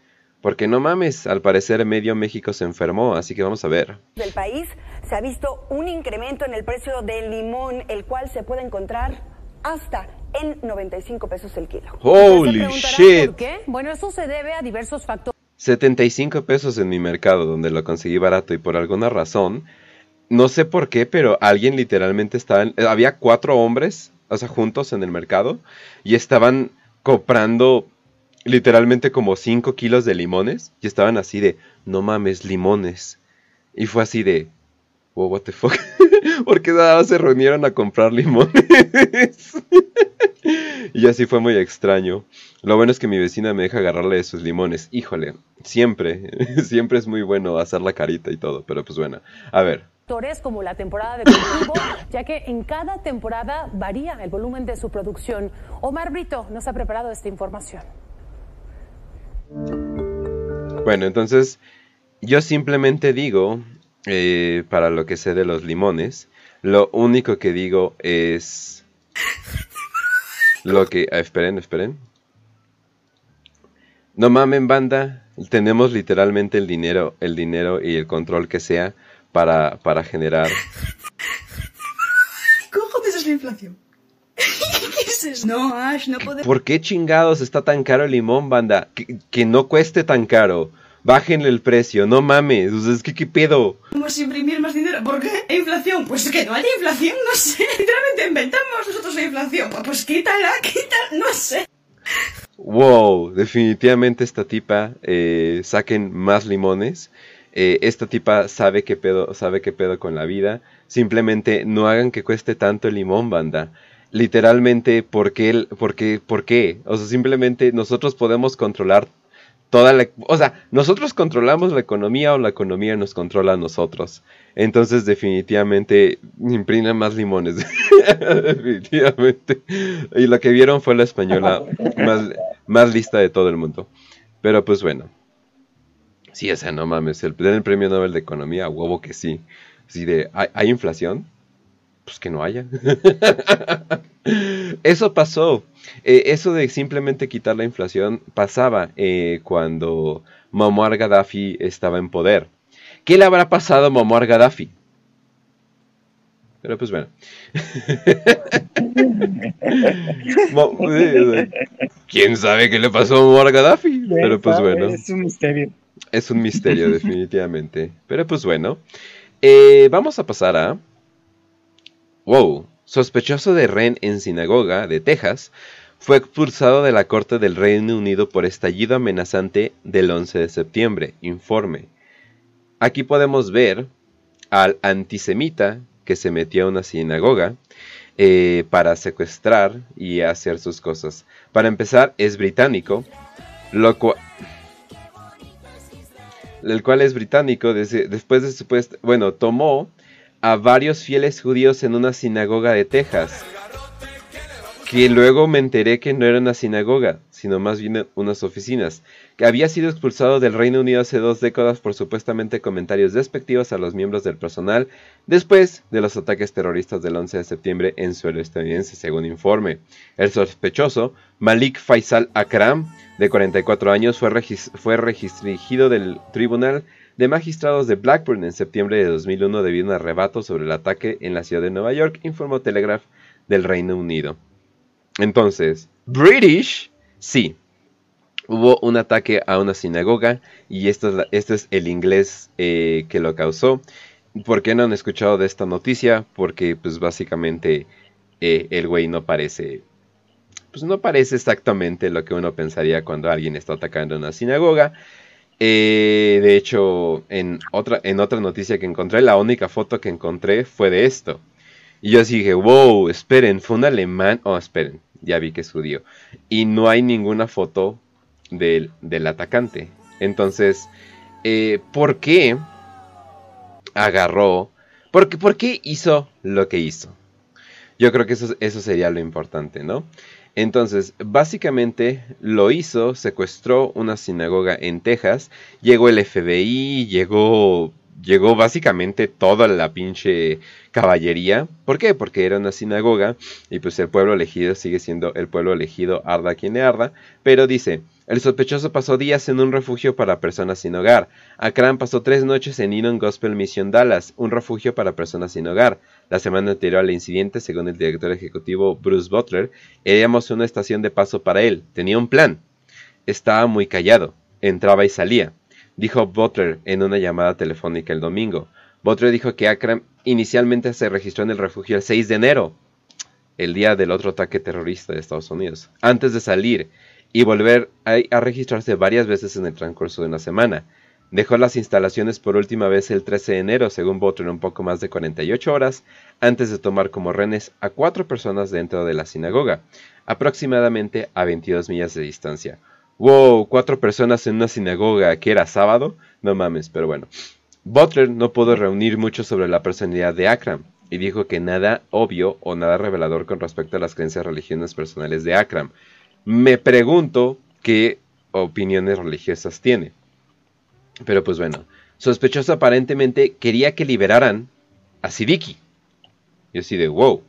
Porque no mames, al parecer medio México se enfermó, así que vamos a ver. Del país se ha visto un incremento en el precio del limón, el cual se puede encontrar hasta en 95 pesos el kilo. Holy shit. ¿Por qué? Bueno, eso se debe a diversos factores. 75 pesos en mi mercado donde lo conseguí barato y por alguna razón, no sé por qué, pero alguien literalmente estaba, en, había cuatro hombres, o sea, juntos en el mercado y estaban comprando literalmente como 5 kilos de limones y estaban así de, no mames, limones. Y fue así de, wow, what the fuck. Porque nada se reunieron a comprar limones. y así fue muy extraño. Lo bueno es que mi vecina me deja agarrarle de sus limones. Híjole, siempre, siempre es muy bueno hacer la carita y todo, pero pues bueno, a ver. Como la temporada de cultivo, ya que en cada temporada varía el volumen de su producción. Omar Brito nos ha preparado esta información. Bueno, entonces yo simplemente digo, eh, para lo que sé de los limones, lo único que digo es lo que... Ah, esperen, esperen. No mamen banda, tenemos literalmente el dinero, el dinero y el control que sea para, para generar... ¿Cómo jodes la inflación? No, Ash, no podemos. ¿Por qué chingados está tan caro el limón, banda? Que, no cueste tan caro. Bájenle el precio, no mames. es que qué pedo. Vamos a imprimir más dinero. ¿Por qué? ¿Inflación? Pues que no haya inflación, no sé. Literalmente inventamos nosotros la inflación. Pues quítala, quítala, no sé. Wow, definitivamente esta tipa eh, saquen más limones. Eh, esta tipa sabe qué pedo, sabe qué pedo con la vida. Simplemente no hagan que cueste tanto el limón, banda literalmente por qué, por qué, por qué. O sea, simplemente nosotros podemos controlar toda la... O sea, nosotros controlamos la economía o la economía nos controla a nosotros. Entonces, definitivamente, imprimen más limones. definitivamente. Y lo que vieron fue la española más, más lista de todo el mundo. Pero pues bueno. Sí, o sea, no mames, el, el premio Nobel de Economía, huevo que sí. Sí, de, ¿hay inflación? Pues que no haya. eso pasó. Eh, eso de simplemente quitar la inflación pasaba eh, cuando Muammar Gaddafi estaba en poder. ¿Qué le habrá pasado a Muammar Gaddafi? Pero pues bueno. ¿Quién sabe qué le pasó a Muammar Gaddafi? Pero pues bueno. Es un misterio. Es un misterio, definitivamente. Pero pues bueno. Eh, vamos a pasar a Wow, sospechoso de Ren en sinagoga de Texas, fue expulsado de la Corte del Reino Unido por estallido amenazante del 11 de septiembre. Informe. Aquí podemos ver al antisemita que se metió a una sinagoga eh, para secuestrar y hacer sus cosas. Para empezar, es británico, lo cual el cual es británico, después de supuesto, bueno, tomó a varios fieles judíos en una sinagoga de Texas. Que luego me enteré que no era una sinagoga, sino más bien unas oficinas. Que había sido expulsado del Reino Unido hace dos décadas por supuestamente comentarios despectivos a los miembros del personal después de los ataques terroristas del 11 de septiembre en suelo estadounidense, según informe. El sospechoso, Malik Faisal Akram, de 44 años, fue, fue registrado del tribunal de magistrados de Blackburn en septiembre de 2001 debido a un arrebato sobre el ataque en la ciudad de Nueva York, informó Telegraph del Reino Unido. Entonces, British, sí, hubo un ataque a una sinagoga y esto es, este es el inglés eh, que lo causó. ¿Por qué no han escuchado de esta noticia? Porque pues básicamente eh, el güey no parece pues no parece exactamente lo que uno pensaría cuando alguien está atacando una sinagoga. Eh, de hecho, en otra, en otra noticia que encontré, la única foto que encontré fue de esto. Y yo dije, wow, esperen, fue un alemán. Oh, esperen, ya vi que es judío. Y no hay ninguna foto del, del atacante. Entonces, eh, ¿por qué agarró? Porque, ¿Por qué hizo lo que hizo? Yo creo que eso, eso sería lo importante, ¿no? Entonces, básicamente lo hizo, secuestró una sinagoga en Texas, llegó el FBI, llegó llegó básicamente toda la pinche caballería. ¿Por qué? Porque era una sinagoga y pues el pueblo elegido sigue siendo el pueblo elegido, arda quien arda. Pero dice, el sospechoso pasó días en un refugio para personas sin hogar. Akram pasó tres noches en Enon Gospel Mission Dallas, un refugio para personas sin hogar. La semana anterior al incidente, según el director ejecutivo Bruce Butler, éramos una estación de paso para él. Tenía un plan. Estaba muy callado. Entraba y salía dijo Butler en una llamada telefónica el domingo. Butler dijo que Akram inicialmente se registró en el refugio el 6 de enero, el día del otro ataque terrorista de Estados Unidos, antes de salir y volver a, registrarse varias veces en el transcurso de una semana. Dejó las instalaciones por última vez el 13 de enero, según Butler, un poco más de 48 horas antes de tomar como renes a cuatro personas dentro de la sinagoga, aproximadamente a 22 millas de distancia. Wow, cuatro personas en una sinagoga que era sábado. No mames, pero bueno. Butler no pudo reunir mucho sobre la personalidad de Akram y dijo que nada obvio o nada revelador con respecto a las creencias religiosas personales de Akram. Me pregunto qué opiniones religiosas tiene. Pero pues bueno, sospechoso aparentemente quería que liberaran a Sidiki. Yo así de wow.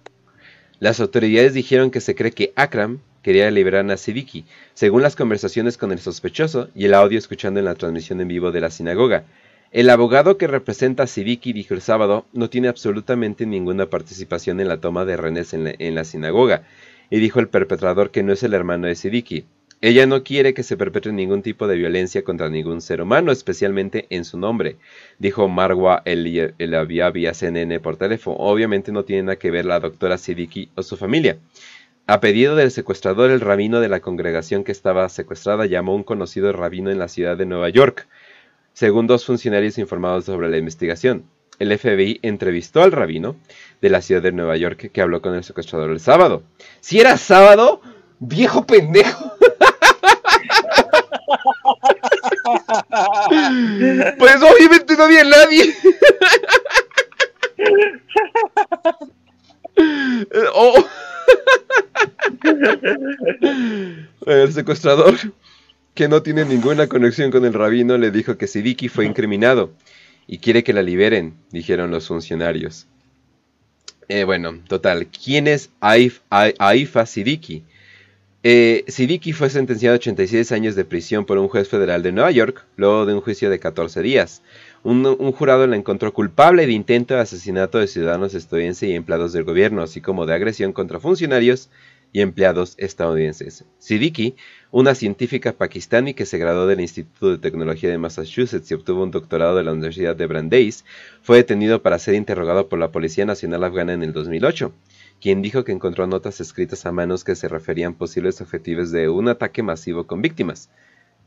Las autoridades dijeron que se cree que Akram quería liberar a Sidiki, según las conversaciones con el sospechoso y el audio escuchando en la transmisión en vivo de la sinagoga. El abogado que representa a Sidiki dijo el sábado no tiene absolutamente ninguna participación en la toma de renes en la, sinagoga, y dijo el perpetrador que no es el hermano de Sidiki. Ella no quiere que se perpetre ningún tipo de violencia contra ningún ser humano, especialmente en su nombre, dijo Marwa el, el vía CNN por teléfono. Obviamente no tiene nada que ver la doctora Sidiki o su familia. A pedido del secuestrador, el rabino de la congregación que estaba secuestrada llamó a un conocido rabino en la ciudad de Nueva York, según dos funcionarios informados sobre la investigación. El FBI entrevistó al rabino de la ciudad de Nueva York que habló con el secuestrador el sábado. Si era sábado, viejo pendejo. Pues obviamente no había nadie. oh. El secuestrador, que no tiene ninguna conexión con el rabino, le dijo que Sidiki fue incriminado y quiere que la liberen, dijeron los funcionarios. Eh, bueno, total, ¿quién es Aifa Sidiki? Eh, Sidiki fue sentenciado a 86 años de prisión por un juez federal de Nueva York, luego de un juicio de 14 días. Un, jurado la encontró culpable de intento de asesinato de ciudadanos estadounidenses y empleados del gobierno, así como de agresión contra funcionarios y empleados estadounidenses. Siddiqui, una científica pakistani que se graduó del Instituto de Tecnología de Massachusetts y obtuvo un doctorado de la Universidad de Brandeis, fue detenido para ser interrogado por la Policía Nacional Afgana en el 2008, quien dijo que encontró notas escritas a manos que se referían posibles objetivos de un ataque masivo con víctimas,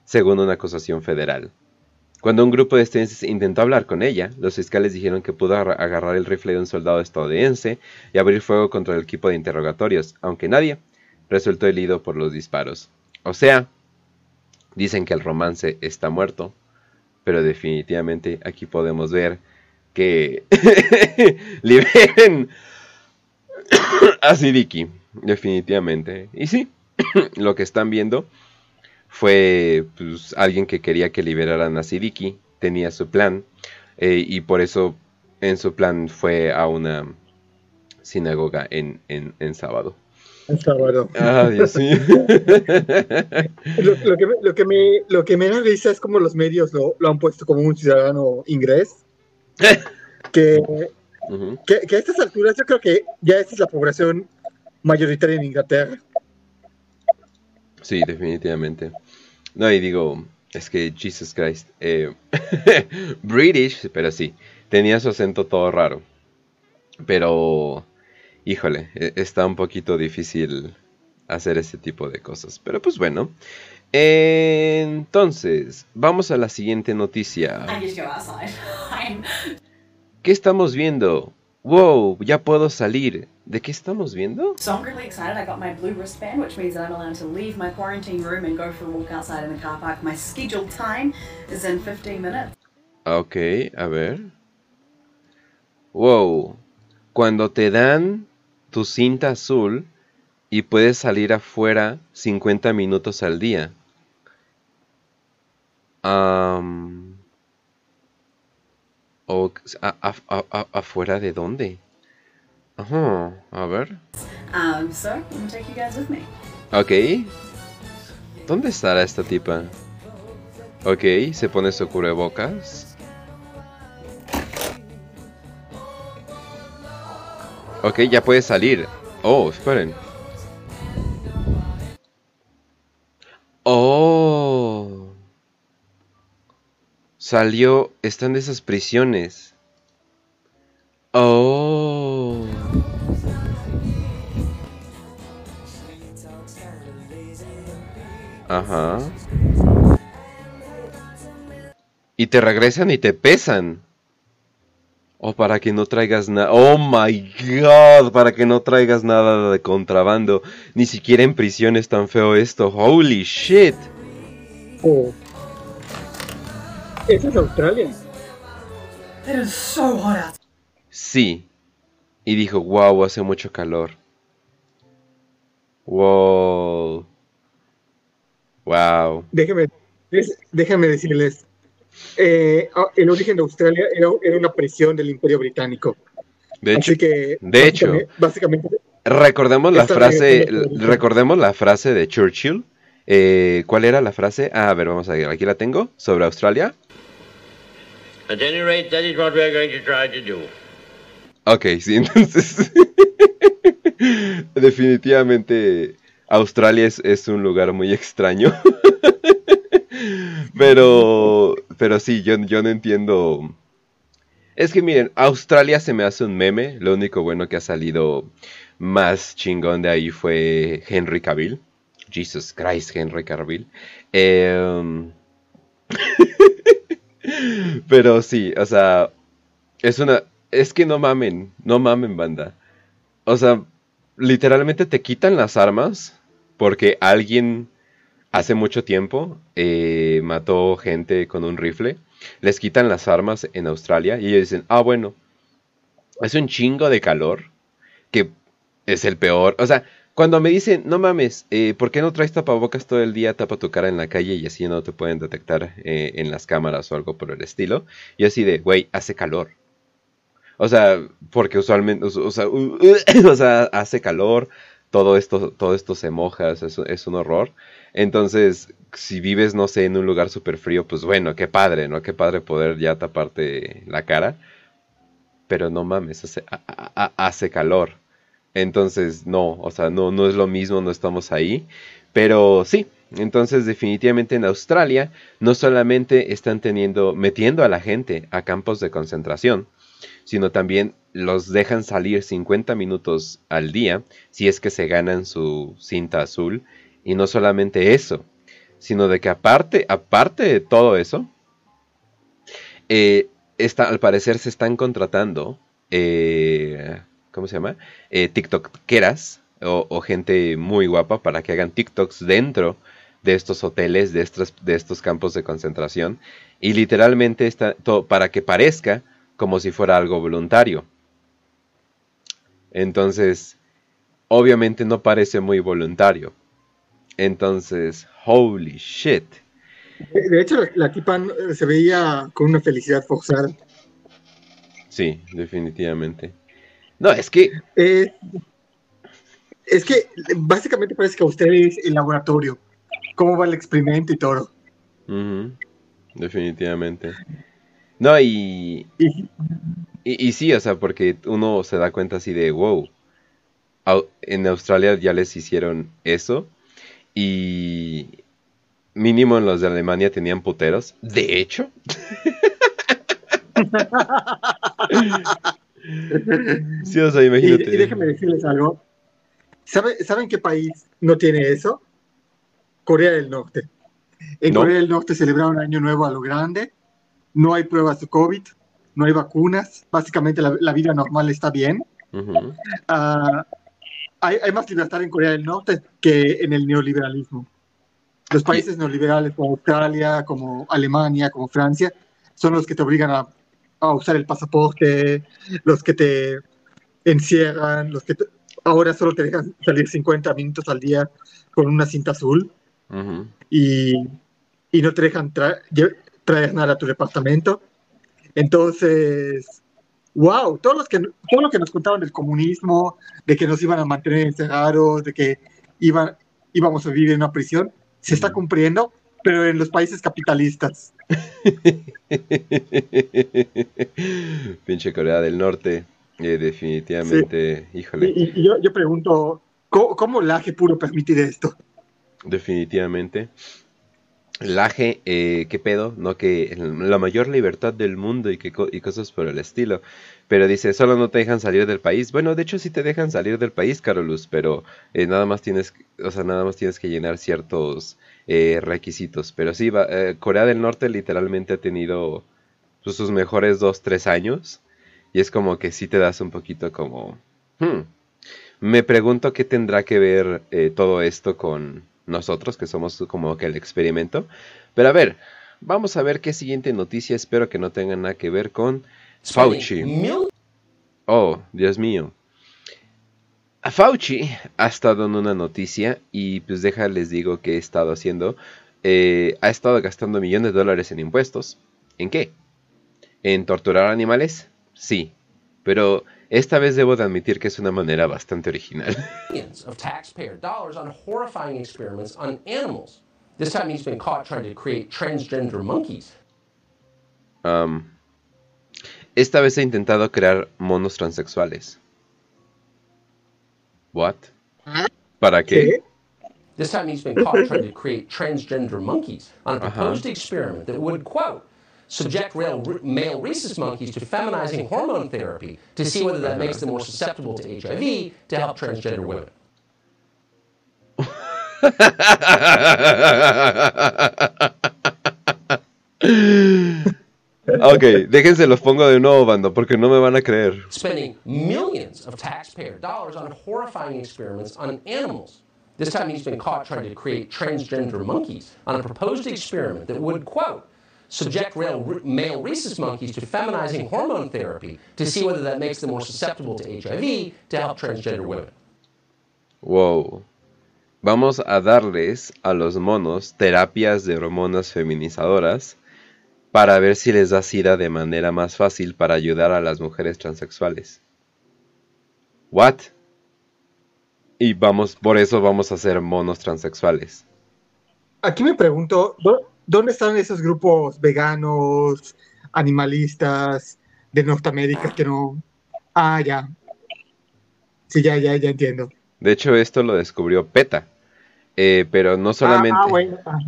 según una acusación federal. Cuando un grupo de estudiantes intentó hablar con ella, los fiscales dijeron que pudo agarrar el rifle de un soldado estadounidense y abrir fuego contra el equipo de interrogatorios, aunque nadie resultó herido por los disparos. O sea, dicen que el romance está muerto, pero definitivamente aquí podemos ver que liberen a Sidiki, definitivamente. Y sí, lo que están viendo fue pues, alguien que quería que liberaran a Sidiki, tenía su plan, eh, y por eso en su plan fue a una sinagoga en, en, sábado. En sábado. Ah, Dios mío. lo, que lo, que me, lo que me risa es como los medios lo, lo han puesto como un ciudadano inglés. que, que, que, a estas alturas yo creo que ya esta es la población mayoritaria en Inglaterra. Sí, definitivamente. No, y digo, es que Jesus Christ, eh, British, pero sí, tenía su acento todo raro. Pero, híjole, e, está un poquito difícil hacer ese tipo de cosas. Pero pues bueno. Entonces, vamos a la siguiente noticia. ¿Qué estamos viendo? Wow, ya puedo salir. ¿De qué estamos viendo? So I'm really excited. I got my blue wristband, which means that I'm allowed to leave my quarantine room and go for a walk outside in the car park. My scheduled time is in 15 minutes. Ok, a ver. Wow. Cuando te dan tu cinta azul y puedes salir afuera 50 minutos al día. O, ¿Afuera de dónde? Ajá, a ver. Um, so, I'm take you guys with me. Ok. ¿Dónde estará esta tipa? Ok, se pone su cubrebocas. Ok, ya puede salir. Oh, esperen. Oh. Salió, están de esas prisiones. Oh. Ajá. Y te regresan y te pesan. O para que no traigas nada. Oh my god, para que no traigas nada de contrabando. Ni siquiera en prisión es tan feo esto. Holy shit. Oh. ¿Eso es Australia? so hot Sí. Y dijo, wow, hace mucho calor. Wow. Wow. Déjeme, déjame decirles, eh, ah, el origen de Australia era, una prisión del Imperio Británico. De hecho, que, de hecho básicamente, recordemos la frase, recordemos la frase de Churchill. Eh, ¿Cuál era la frase? Ah, a ver, vamos a ver, aquí la tengo, sobre Australia. At any rate, that is what we are going to try to do. Ok, sí, entonces. definitivamente Australia es, es, un lugar muy extraño. pero, pero sí, yo, yo no entiendo. Es que miren, Australia se me hace un meme. Lo único bueno que ha salido más chingón de ahí fue Henry Cavill. Jesus Christ, Henry Cavill. Em, pero sí, o sea, es una... Es que no mamen, no mamen banda. O sea, literalmente te quitan las armas porque alguien hace mucho tiempo eh, mató gente con un rifle. Les quitan las armas en Australia y ellos dicen, ah, bueno, es un chingo de calor, que es el peor. O sea, cuando me dicen, no mames, eh, ¿por qué no traes tapabocas todo el día? Tapa tu cara en la calle y así no te pueden detectar eh, en las cámaras o algo por el estilo. Y así de, güey, hace calor. O sea, porque usualmente, o, sea, hace calor, todo esto, todo esto se moja, es, un horror. Entonces, si vives, no sé, en un lugar súper frío, pues bueno, qué padre, ¿no? Qué padre poder ya taparte la cara. Pero no mames, hace, hace calor. Entonces, no, o sea, no, no es lo mismo, no estamos ahí. Pero sí, entonces definitivamente en Australia no solamente están teniendo, metiendo a la gente a campos de concentración, sino también los dejan salir 50 minutos al día si es que se ganan su cinta azul. Y no solamente eso, sino de que aparte, aparte de todo eso, eh, al parecer se están contratando, eh, ¿cómo se llama? Eh, TikTokeras o, o, gente muy guapa para que hagan TikToks dentro de estos hoteles, de estos, de estos campos de concentración. Y literalmente está todo, para que parezca como si fuera algo voluntario. Entonces, obviamente no parece muy voluntario. Entonces, holy shit. De hecho, la, tipa se veía con una felicidad forzada. Sí, definitivamente. No, es que... es que básicamente parece que usted es el laboratorio. ¿Cómo va el experimento y todo? Definitivamente. No, y, y, sí, o sea, porque uno se da cuenta así de, wow, en Australia ya les hicieron eso y mínimo en los de Alemania tenían puteros. De hecho. sí, o sea, imagínate. Y, déjenme decirles algo. ¿Saben qué país no tiene eso? Corea del Norte. En Corea del Norte celebraron Año Nuevo a lo grande no hay pruebas de COVID, no hay vacunas, básicamente la, vida normal está bien. Ah, hay, más libertad en Corea del Norte que en el neoliberalismo. Los países neoliberales como Australia, como Alemania, como Francia, son los que te obligan a, usar el pasaporte, los que te encierran, los que ahora solo te dejan salir 50 minutos al día con una cinta azul y, y, no te dejan traer nada a tu departamento. Entonces, wow, todos los que, todo lo que nos contaban del comunismo, de que nos iban a mantener encerrados, de que iban, íbamos a vivir en una prisión, se está cumpliendo, pero en los países capitalistas. Pinche Corea del Norte, eh, definitivamente, híjole. Y, yo, yo, pregunto, ¿cómo, ¿cómo Laje pudo permitir esto? Definitivamente. Laje, eh, ¿qué pedo? No, que la mayor libertad del mundo y, que, y cosas por el estilo. Pero dice, solo no te dejan salir del país. Bueno, de hecho sí te dejan salir del país, Carolus, pero eh, nada más tienes, o sea, nada más tienes que llenar ciertos eh, requisitos. Pero sí, va, Corea del Norte literalmente ha tenido pues, sus mejores dos, tres años. Y es como que sí te das un poquito como... Hmm, me pregunto qué tendrá que ver todo esto con nosotros, que somos como que el experimento. Pero a ver, vamos a ver qué siguiente noticia. Espero que no tenga nada que ver con Fauci. Oh, Dios mío. Fauci ha estado en una noticia y pues deja, les digo que he estado haciendo. Eh, ha estado gastando millones de dólares en impuestos. ¿En qué? ¿En torturar animales? Sí. Pero esta vez debo de admitir que es una manera bastante original. of taxpayer dollars on horrifying experiments on animals. This time he's been caught trying to create transgender monkeys. Um, esta vez ha intentado crear monos transexuales. What? ¿Para qué? This time he's been caught trying to create transgender monkeys on a proposed uh -huh. experiment that would, quote, subject male rhesus monkeys to feminizing hormone therapy to see whether that makes them more susceptible to HIV to help transgender women. ok, déjense los pongo de nuevo, bando, porque no me van a creer. Spending millions of taxpayer dollars on horrifying experiments on animals. This time he's been caught trying to create transgender monkeys on a proposed experiment that would, quote, subject male rhesus monkeys to feminizing hormone therapy to see whether that makes them more susceptible to HIV to help transgender women. Wow. Vamos a darles a los monos terapias de hormonas feminizadoras para ver si les da sida de manera más fácil para ayudar a las mujeres transexuales. What? Y vamos, por eso vamos a hacer monos transexuales. Aquí me pregunto, ¿dónde están esos grupos veganos, animalistas de Norteamérica que no... Ah, ya. Sí, ya, ya, ya entiendo. De hecho, esto lo descubrió PETA. Eh, pero no solamente... Ah, ah.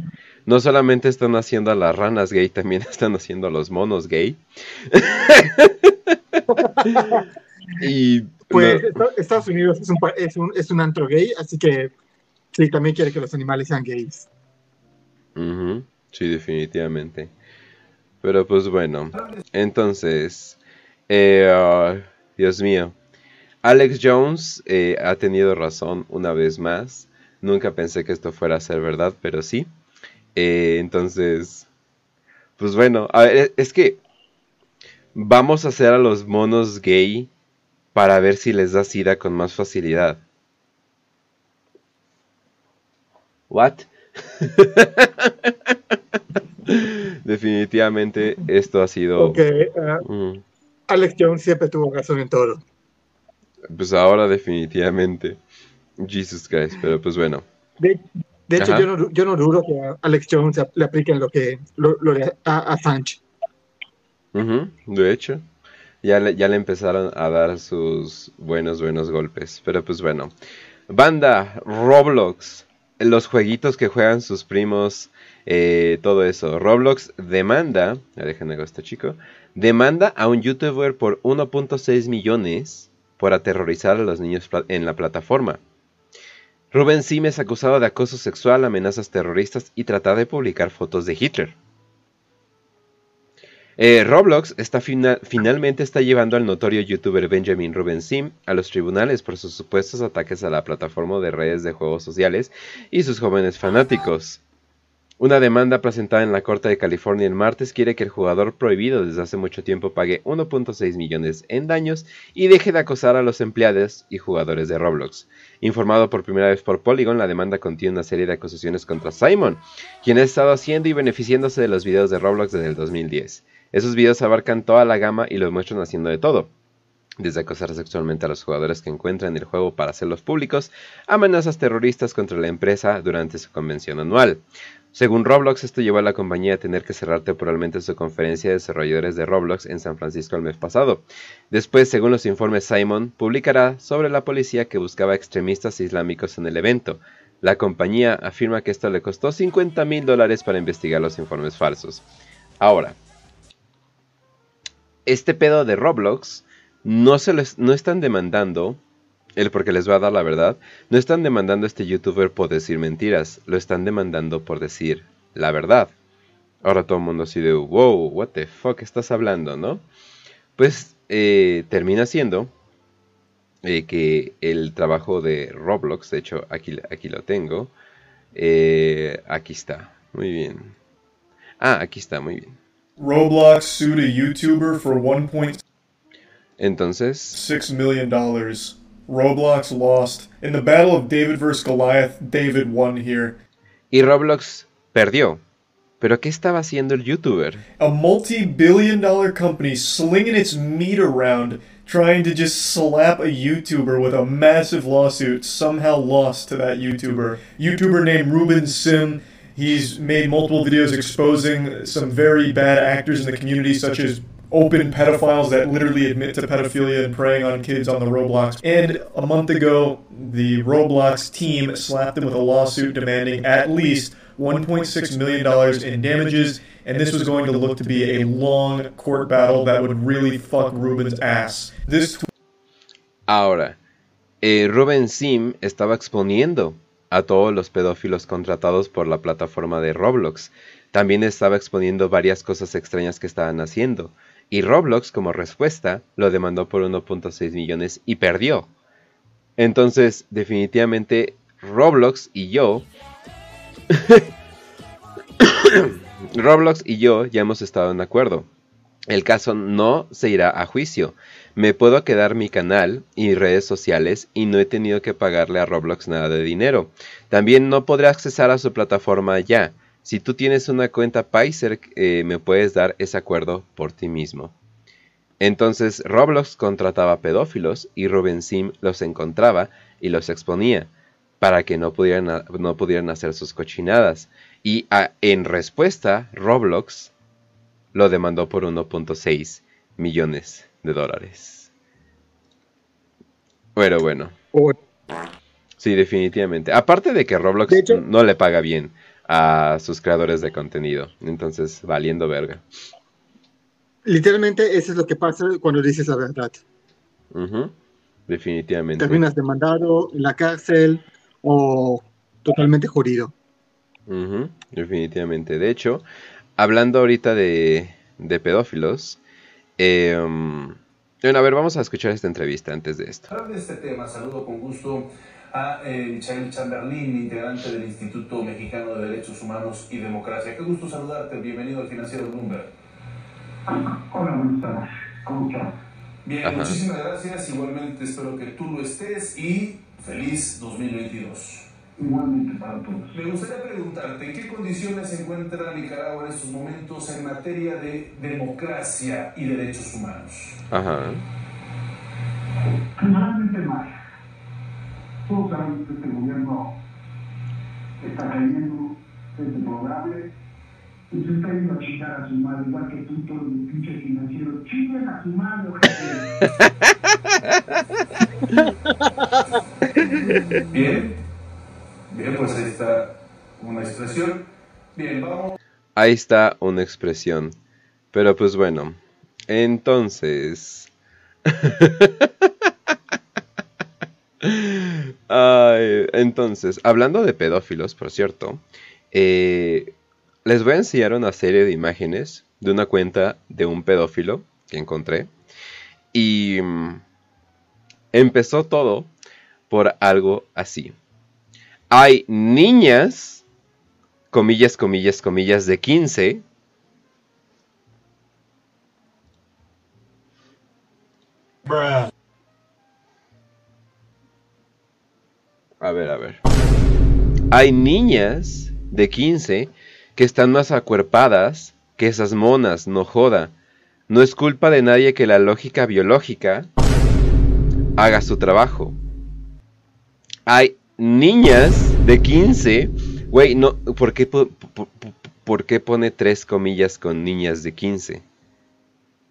No solamente están haciendo a las ranas gay, también están haciendo a los monos gay. y pues Estados Unidos es un, es, un, es un antro gay, así que sí, también quiere que los animales sean gays. Sí, definitivamente. Pero pues bueno, entonces, eh, ah, Dios mío, Alex Jones eh, ha tenido razón una vez más. Nunca pensé que esto fuera a ser verdad, pero sí. Eh, entonces, pues bueno, a ver, es que vamos a hacer a los monos gay para ver si les da sida con más facilidad. What? Definitivamente esto ha sido... Uh, Alex Jones siempre tuvo razón en todo. Pues ahora definitivamente. Jesus Christ, pero pues bueno. De, hecho, yo no, yo no, dudo que a Alex Jones le apliquen lo que lo, a, a Sánchez. de hecho, ya le, ya le empezaron a dar sus buenos, buenos golpes. Pero pues bueno. Banda, Roblox los jueguitos que juegan sus primos, eh, todo eso. Roblox demanda, déjenme este chico, demanda a un youtuber por 1.6 millones por aterrorizar a los niños en la plataforma. Rubén Sim es acusado de acoso sexual, amenazas terroristas y tratar de publicar fotos de Hitler. Eh, Roblox está finalmente está llevando al notorio youtuber Benjamin Ruben Sim a los tribunales por sus supuestos ataques a la plataforma de redes de juegos sociales y sus jóvenes fanáticos. Una demanda presentada en la Corte de California el martes quiere que el jugador prohibido desde hace mucho tiempo pague 1.6 millones en daños y deje de acosar a los empleados y jugadores de Roblox. Informado por primera vez por Polygon, la demanda contiene una serie de acusaciones contra Simon, quien ha estado haciendo y beneficiándose de los videos de Roblox desde el 2010. Esos videos abarcan toda la gama y los muestran haciendo de todo desde acosar sexualmente a los jugadores que encuentran el juego para hacerlos públicos, amenazas terroristas contra la empresa durante su convención anual. Según Roblox, esto llevó a la compañía a tener que cerrar temporalmente su conferencia de desarrolladores de Roblox en San Francisco el mes pasado. Después, según los informes, Simon publicará sobre la policía que buscaba extremistas islámicos en el evento. La compañía afirma que esto le costó 50 mil dólares para investigar los informes falsos. Ahora, este pedo de Roblox no, se les, no están demandando el porque les va a dar la verdad, no están demandando a este youtuber por decir mentiras, lo están demandando por decir la verdad. Ahora todo el mundo así de, wow, what the fuck estás hablando, ¿no? Pues eh, termina siendo eh, que el trabajo de Roblox, de hecho aquí, aquí lo tengo, eh, aquí está, muy bien. Ah, aquí está, muy bien. Roblox sued a YouTuber for 1.6 Entonces, million dollars. Roblox lost. In the battle of David vs. Goliath, David won here. y Roblox perdió. Pero ¿qué estaba haciendo el youtuber? A multi billion dollar company slinging its meat around, trying to just slap a YouTuber with a massive lawsuit, somehow lost to that YouTuber. YouTuber named Ruben Sim. He's made multiple videos exposing some very bad actors in the community, such as open pedophiles that literally admit to pedophilia and preying on kids on the Roblox. And a month ago, the Roblox team slapped him with a lawsuit demanding at least $1.6 million in damages. And this was going to look to be a long court battle that would really fuck Ruben's ass. This Ahora, eh, Ruben Sim estaba exponiendo a todos los pedófilos contratados por la plataforma de Roblox. También estaba exponiendo varias cosas extrañas que estaban haciendo. Y Roblox, como respuesta, lo demandó por 1.6 millones y perdió. Entonces, definitivamente, Roblox y yo... Roblox y yo ya hemos estado en acuerdo. El caso no se irá a juicio. Me puedo quedar mi canal y redes sociales y no he tenido que pagarle a Roblox nada de dinero. También no podré accesar a su plataforma ya. Si tú tienes una cuenta Pfizer, eh, me puedes dar ese acuerdo por ti mismo. Entonces Roblox contrataba pedófilos y Ruben Sim los encontraba y los exponía para que no pudieran, no pudieran hacer sus cochinadas. Y en respuesta, Roblox lo demandó por 1.6 millones de dólares. Bueno, bueno. Sí, definitivamente. Aparte de que Roblox no le paga bien a sus creadores de contenido. Entonces, valiendo verga. Literalmente, eso es lo que pasa cuando dices la verdad. Definitivamente. Terminas demandado en la cárcel o totalmente jodido. Definitivamente. De hecho, hablando ahorita de, de pedófilos, em, bueno, a ver, vamos a escuchar esta entrevista antes de esto. Hablar de este tema, saludo con gusto a eh, Michael Chamberlain, integrante del Instituto Mexicano de Derechos Humanos y Democracia. Qué gusto saludarte, bienvenido al Financiero Bloomberg. Hola, buenas tardes. ¿Cómo estás? Bien, muchísimas gracias. Igualmente espero que tú lo estés y feliz 2022. Igualmente para todos. Me gustaría preguntarte, ¿en qué condiciones se encuentra Nicaragua en estos momentos en materia de democracia y derechos humanos? Ajá. Generalmente mal. Todos sabemos que este gobierno está cayendo, es deplorable, y se está yendo a chingar a su madre, igual que tú, todos los pinches financieros. Chinguen a su madre, gente. Bien, bien, pues ahí está una expresión. Bien, vamos. Ahí está una expresión. Pero pues bueno, entonces... Entonces, hablando de pedófilos, por cierto, eh, les voy a enseñar una serie de imágenes de una cuenta de un pedófilo que encontré. Y mm, empezó todo por algo así. Hay niñas comillas, comillas, comillas, de 15. A ver, a ver. Hay niñas de 15 que están más acuerpadas que esas monas, no joda. No es culpa de nadie que la lógica biológica haga su trabajo. Hay niñas de 15, güey, no, ¿por qué, por, qué pone tres comillas con niñas de 15?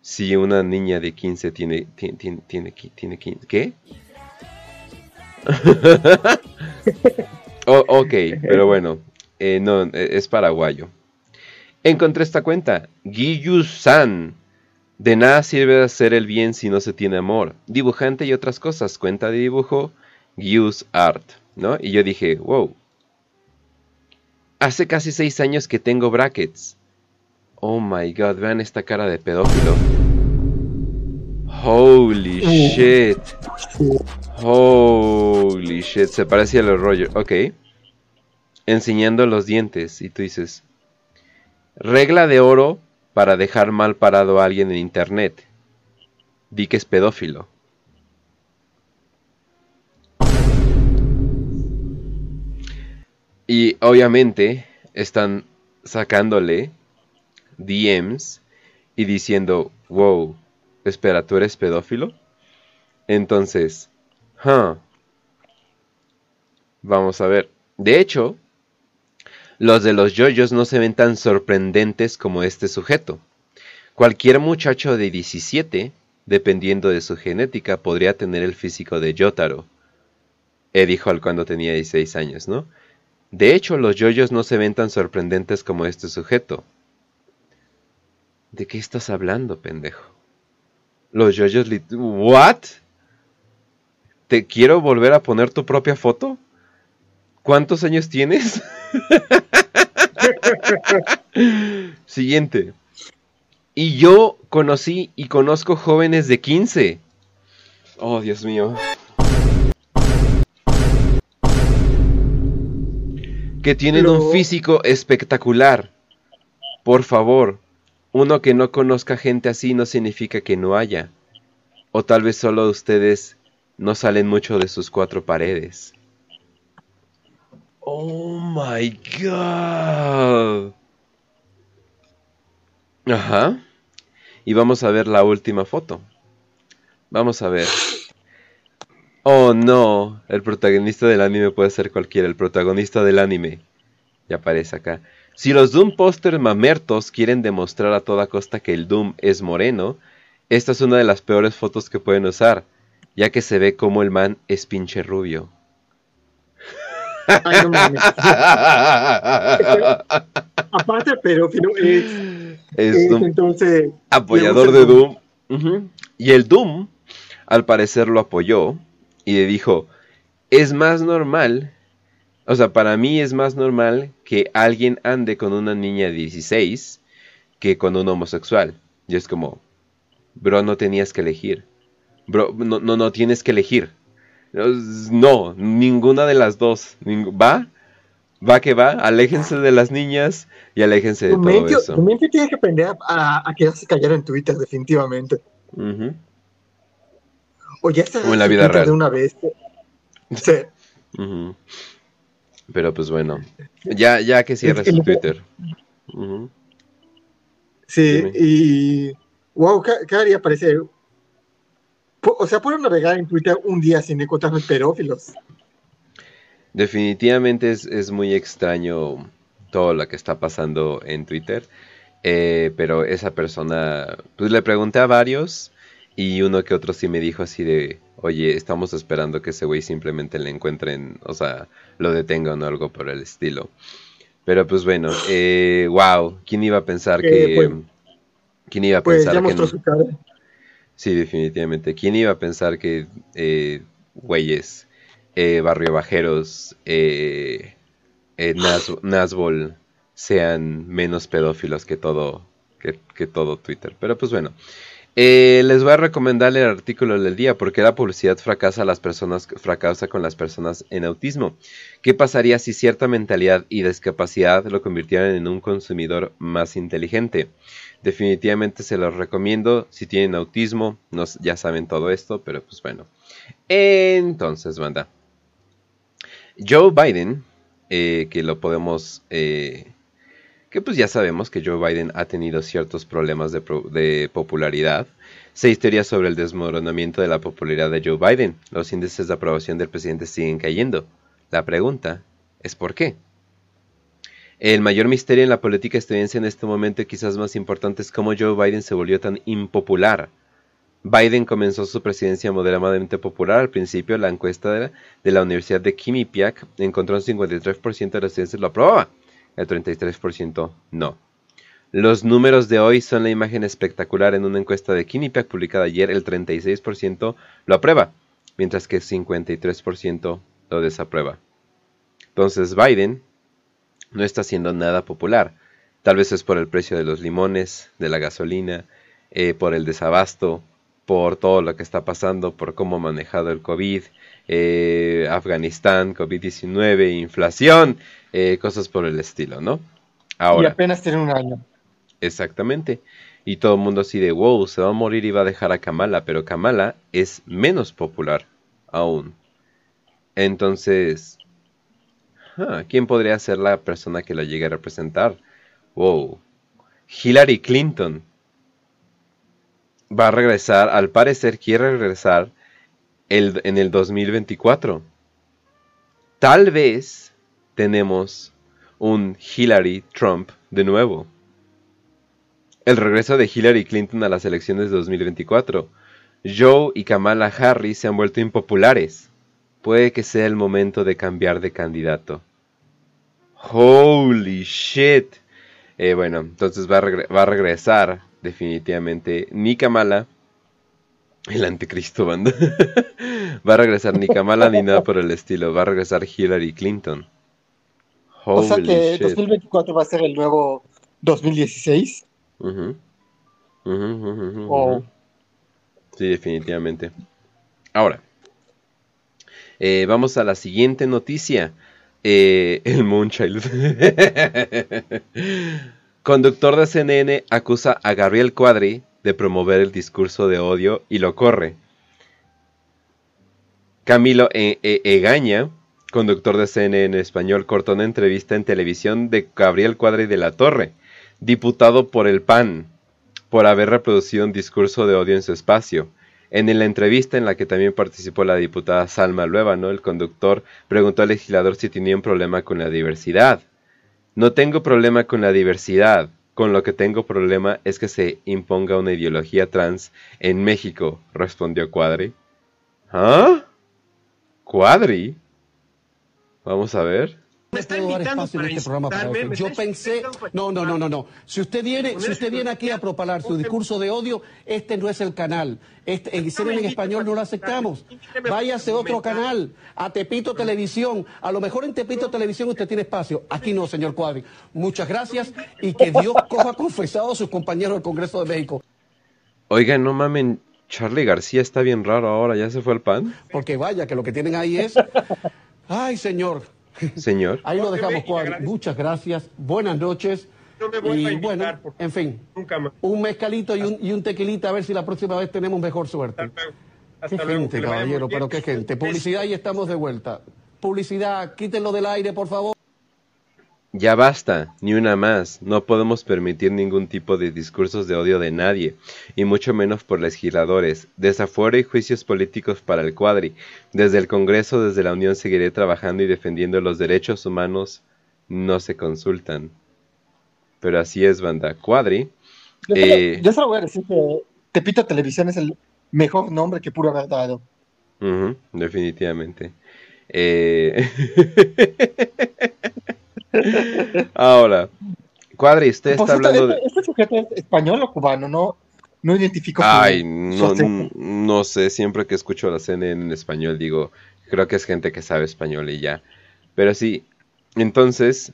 Si una niña de 15 tiene, tiene, tiene, tiene, tiene 15, ¿qué? oh, ok, pero bueno, eh, no, es paraguayo. Encontré esta cuenta, Giyu-san. De nada sirve hacer el bien si no se tiene amor. Dibujante y otras cosas. Cuenta de dibujo, Gius Art. ¿No? Y yo dije, wow. Hace casi seis años que tengo brackets. Oh my god, vean esta cara de pedófilo. Holy shit. Holy shit. Se parece a los rollos. Ok. Enseñando los dientes. Y tú dices, Regla de oro para dejar mal parado a alguien en internet. Di que es pedófilo. Y obviamente están sacándole DMs y diciendo, wow, espera, ¿tú eres pedófilo? Entonces, vamos a ver. De hecho, los de los yoyos no se ven tan sorprendentes como este sujeto. Cualquier muchacho de 17, dependiendo de su genética, podría tener el físico de Yotaro. He dijo al cuando tenía 16 años, ¿no? De hecho, los yoyos no se ven tan sorprendentes como este sujeto. ¿De qué estás hablando, pendejo? Los yoyos... ¿What? ¿Te quiero volver a poner tu propia foto? ¿Cuántos años tienes? Siguiente. Y yo conocí y conozco jóvenes de 15. Oh, Dios mío. Que tienen un físico espectacular. Por favor, uno que no conozca gente así no significa que no haya. O tal vez solo ustedes no salen mucho de sus cuatro paredes. Oh my god. Ajá. Y vamos a ver la última foto. Vamos a ver. Oh no, el protagonista del anime puede ser cualquiera, el protagonista del anime. Ya aparece acá. Si los Doom Poster mamertos quieren demostrar a toda costa que el Doom es moreno, esta es una de las peores fotos que pueden usar, ya que se ve como el man es pinche rubio. Ay, no mames. Aparte, pero es, es, entonces apoyador de Doom. Y el Doom, al parecer, lo apoyó y le dijo: Es más normal. O sea, para mí es más normal que alguien ande con una niña de 16 que con un homosexual. Y es como, bro, no tenías que elegir. Bro, no, no, no tienes que elegir. No, ninguna de las dos. ¿Va? Va que va, aléjense de las niñas y aléjense de todo eso. mente tiene que aprender a, quedarse callado en Twitter, definitivamente. O ya está en la vida real. de una vez. Sí. Pero pues bueno, ya, ya que cierres su Twitter. Sí, y wow, cada día parece o sea, pueden navegar en Twitter un día sin encontrar pedófilos. Definitivamente es, muy extraño todo lo que está pasando en Twitter. Eh, pero esa persona, pues le pregunté a varios y uno que otro sí me dijo así de, oye, estamos esperando que ese güey simplemente le encuentren, o sea, lo detengan o algo por el estilo. Pero pues bueno, eh, wow, ¿quién iba a pensar eh, que... Pues, ¿Quién iba a pues, pensar que... Su cara. Sí, definitivamente. ¿Quién iba a pensar que eh, güeyes, eh, barrio bajeros, eh, eh Nazbol sean menos pedófilos que todo, que, todo Twitter? Pero pues bueno. Eh, les voy a recomendar el artículo del día, porque la publicidad fracasa con las personas en autismo. ¿Qué pasaría si cierta mentalidad y discapacidad lo convirtieran en un consumidor más inteligente? Definitivamente se los recomiendo si tienen autismo, ya saben todo esto, pero pues bueno. Entonces, banda. Joe Biden, eh, que lo podemos eh, que pues ya sabemos que Joe Biden ha tenido ciertos problemas de, popularidad. Seis teorías sobre el desmoronamiento de la popularidad de Joe Biden. Los índices de aprobación del presidente siguen cayendo. La pregunta es ¿por qué? El mayor misterio en la política estadounidense en este momento y quizás más importante es cómo Joe Biden se volvió tan impopular. Biden comenzó su presidencia moderadamente popular. Al principio, la encuesta de la, Universidad de Quinnipiac encontró un 53% de los estudiantes lo aprobaba el 33% no. Los números de hoy son la imagen espectacular en una encuesta de Quinnipiac publicada ayer, el 36% lo aprueba, mientras que el 53% lo desaprueba. Entonces Biden no está haciendo nada popular. Tal vez es por el precio de los limones, de la gasolina, eh, por el desabasto, por todo lo que está pasando, por cómo ha manejado el COVID, eh, Afganistán, COVID-19, inflación, eh, cosas por el estilo, ¿no? Ahora, y apenas tiene un año. Exactamente. Y todo el mundo así de, wow, se va a morir y va a dejar a Kamala, pero Kamala es menos popular aún. Entonces, ¿quién podría ser la persona que la llegue a representar? Wow, Hillary Clinton va a regresar, al parecer quiere regresar el, en el 2024. Tal vez tenemos un Hillary Trump de nuevo. El regreso de Hillary Clinton a las elecciones de 2024. Joe y Kamala Harris se han vuelto impopulares. Puede que sea el momento de cambiar de candidato. Holy shit. Eh, bueno, entonces va va a regresar definitivamente ni Kamala el anticristo banda. va a regresar ni Kamala ni nada por el estilo. Va a regresar Hillary Clinton. o sea que 2024 va a ser el nuevo 2016. Sí, definitivamente. Ahora, eh, vamos a la siguiente noticia. Eh, el Moonchild. Conductor de CNN acusa a Gabriel Cuadri de promover el discurso de odio y lo corre. Camilo e-, e-, Egaña, conductor de CNN español, cortó una entrevista en televisión de Gabriel Cuadri de la Torre, diputado por el PAN, por haber reproducido un discurso de odio en su espacio. En la entrevista en la que también participó la diputada Salma Luevano, el conductor preguntó al legislador si tenía un problema con la diversidad. No tengo problema con la diversidad, con lo que tengo problema es que se imponga una ideología trans en México, respondió Cuadri. ¿Ah? ¿Cuadri? Vamos a ver me está invitando para este programa para Yo pensé, no, no, no, no, no. Si usted viene, si usted viene aquí a propalar su discurso de odio, este no es el canal. Este, en en español no lo aceptamos. Váyase a otro canal, a Tepito Televisión. A lo mejor en Tepito Televisión usted tiene espacio. Aquí no, señor Cuadri. Muchas gracias y que Dios coja confesado a sus compañeros del Congreso de México. Oigan, no mamen, Charlie García está bien raro ahora, ¿ya se fue al pan? Porque vaya, que lo que tienen ahí es... Ay, señor, Señor. Ahí lo dejamos, Muchas gracias. Buenas noches. y bueno, en fin, un mezcalito y un, y un, tequilita a ver si la próxima vez tenemos mejor suerte. qué gente, caballero, pero qué gente. Publicidad y estamos de vuelta. Publicidad, quítenlo del aire, por favor. Ya basta, ni una más. No podemos permitir ningún tipo de discursos de odio de nadie, y mucho menos por legisladores. Desafuero y juicios políticos para el cuadri. Desde el Congreso, desde la Unión, seguiré trabajando y defendiendo los derechos humanos. No se consultan. Pero así es, banda. Cuadri. Yo, eh, solo voy a decir que Tepito Televisión es el mejor nombre que pudo haber dado. definitivamente. Eh... Ahora, Cuadri, usted está hablando de. ¿Este sujeto es español o cubano? No, no identifico. Ay, no, no, sé, siempre que escucho la CNN en español digo, creo que es gente que sabe español y ya. Pero sí, entonces,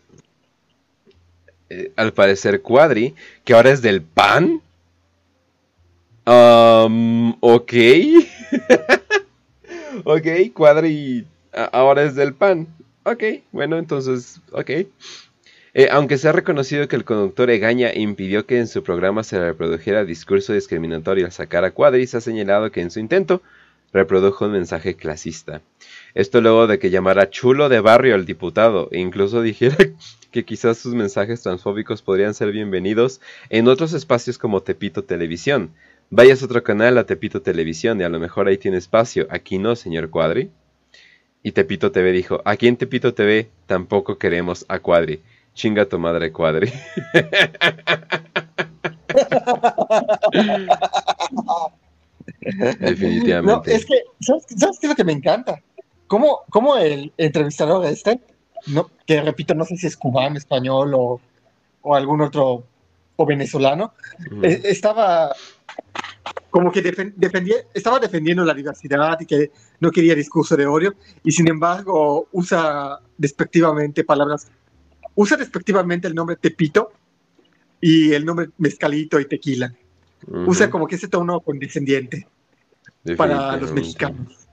eh, al parecer Cuadri, que ahora es del PAN, Um, ok. ok, Cuadri ahora es del PAN. Ok, bueno, entonces, ok. Eh, aunque se ha reconocido que el conductor Egaña impidió que en su programa se reprodujera discurso discriminatorio al sacar a Cuadri, se ha señalado que en su intento reprodujo un mensaje clasista. Esto luego de que llamara chulo de barrio al diputado e incluso dijera que quizás sus mensajes transfóbicos podrían ser bienvenidos en otros espacios como Tepito Televisión. Vayas a otro canal a Tepito Televisión y a lo mejor ahí tiene espacio. Aquí no, señor Cuadri. Y Tepito TV dijo, aquí en Tepito TV tampoco queremos a Cuadri. Chinga tu madre, Cuadri. Definitivamente. es que, ¿sabes, qué es lo que me encanta? ¿Cómo, cómo el entrevistador este, no, que repito, no sé si es cubano, español o, o algún otro, o venezolano, eh, estaba como que defendía, estaba defendiendo la diversidad y que no quería discurso de odio, y sin embargo usa despectivamente palabras, usa despectivamente el nombre Tepito y el nombre Mezcalito y Tequila. Usa como que ese tono condescendiente para los mexicanos.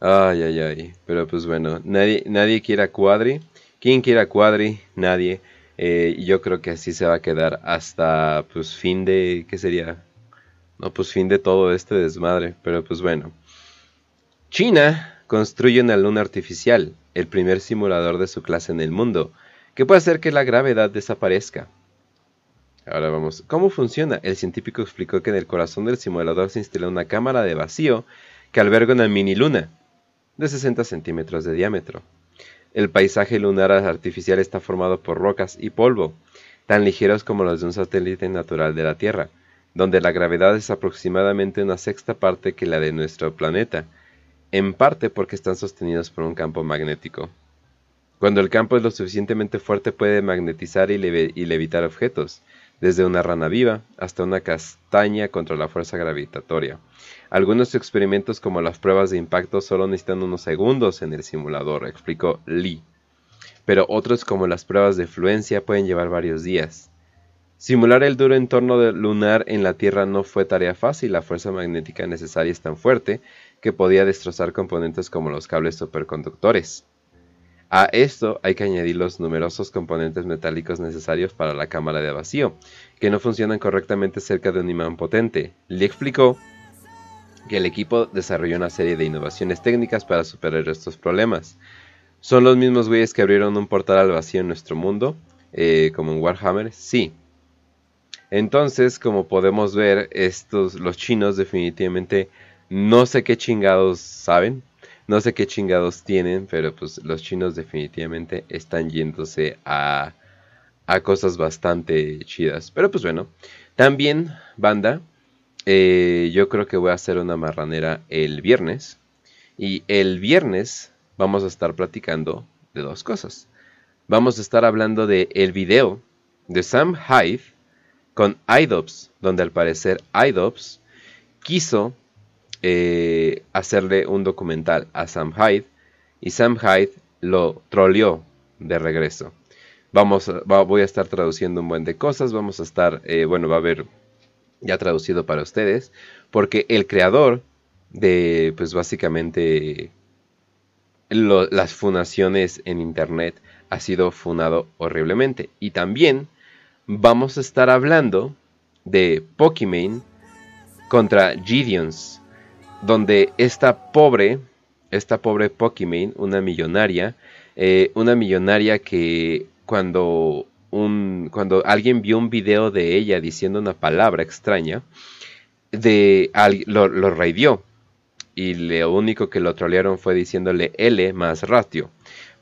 Ay, ay, ay. Pero pues bueno, nadie, nadie quiere a Cuadri. ¿Quién quiere a Cuadri? Nadie. Eh, yo creo que así se va a quedar hasta pues fin de... ¿Qué sería? No, pues fin de todo este desmadre. Pero pues bueno. China construye una luna artificial, el primer simulador de su clase en el mundo, que puede hacer que la gravedad desaparezca. Ahora vamos. ¿Cómo funciona? El científico explicó que en el corazón del simulador se instala una cámara de vacío que alberga una mini luna de 60 centímetros de diámetro. El paisaje lunar artificial está formado por rocas y polvo, tan ligeros como los de un satélite natural de la Tierra, donde la gravedad es aproximadamente una sexta parte que la de nuestro planeta, en parte porque están sostenidos por un campo magnético. Cuando el campo es lo suficientemente fuerte puede magnetizar y, levitar objetos, desde una rana viva hasta una castaña contra la fuerza gravitatoria. Algunos experimentos como las pruebas de impacto solo necesitan unos segundos en el simulador, explicó Lee. Pero otros como las pruebas de fluencia pueden llevar varios días. Simular el duro entorno lunar en la Tierra no fue tarea fácil, la fuerza magnética necesaria es tan fuerte que podía destrozar componentes como los cables superconductores. A esto hay que añadir los numerosos componentes metálicos necesarios para la cámara de vacío, que no funcionan correctamente cerca de un imán potente. Le explicó que el equipo desarrolló una serie de innovaciones técnicas para superar estos problemas. ¿Son los mismos güeyes que abrieron un portal al vacío en nuestro mundo? Eh, como en Warhammer, sí. Entonces, como podemos ver, estos, los chinos definitivamente no sé qué chingados saben, no sé qué chingados tienen, pero pues los chinos definitivamente están yéndose a, a cosas bastante chidas. Pero pues bueno, también, banda, eh, yo creo que voy a hacer una marranera el viernes. Y el viernes vamos a estar platicando de dos cosas. Vamos a estar hablando de el video de Sam Hyde con IDOPS, donde al parecer IDOPS quiso eh, hacerle un documental a Sam Hyde y Sam Hyde lo troleó de regreso. Vamos voy a estar traduciendo un buen de cosas, vamos a estar, eh, bueno, va a haber ya traducido para ustedes, porque el creador de, pues básicamente, las funaciones en Internet ha sido funado horriblemente. Y también vamos a estar hablando de Pokimane contra Gideons, donde esta pobre, esta pobre Pokimane, una millonaria, eh, una millonaria que cuando un, cuando alguien vio un video de ella diciendo una palabra extraña, de, lo, lo raidió. Y lo único que lo trolearon fue diciéndole L más ratio.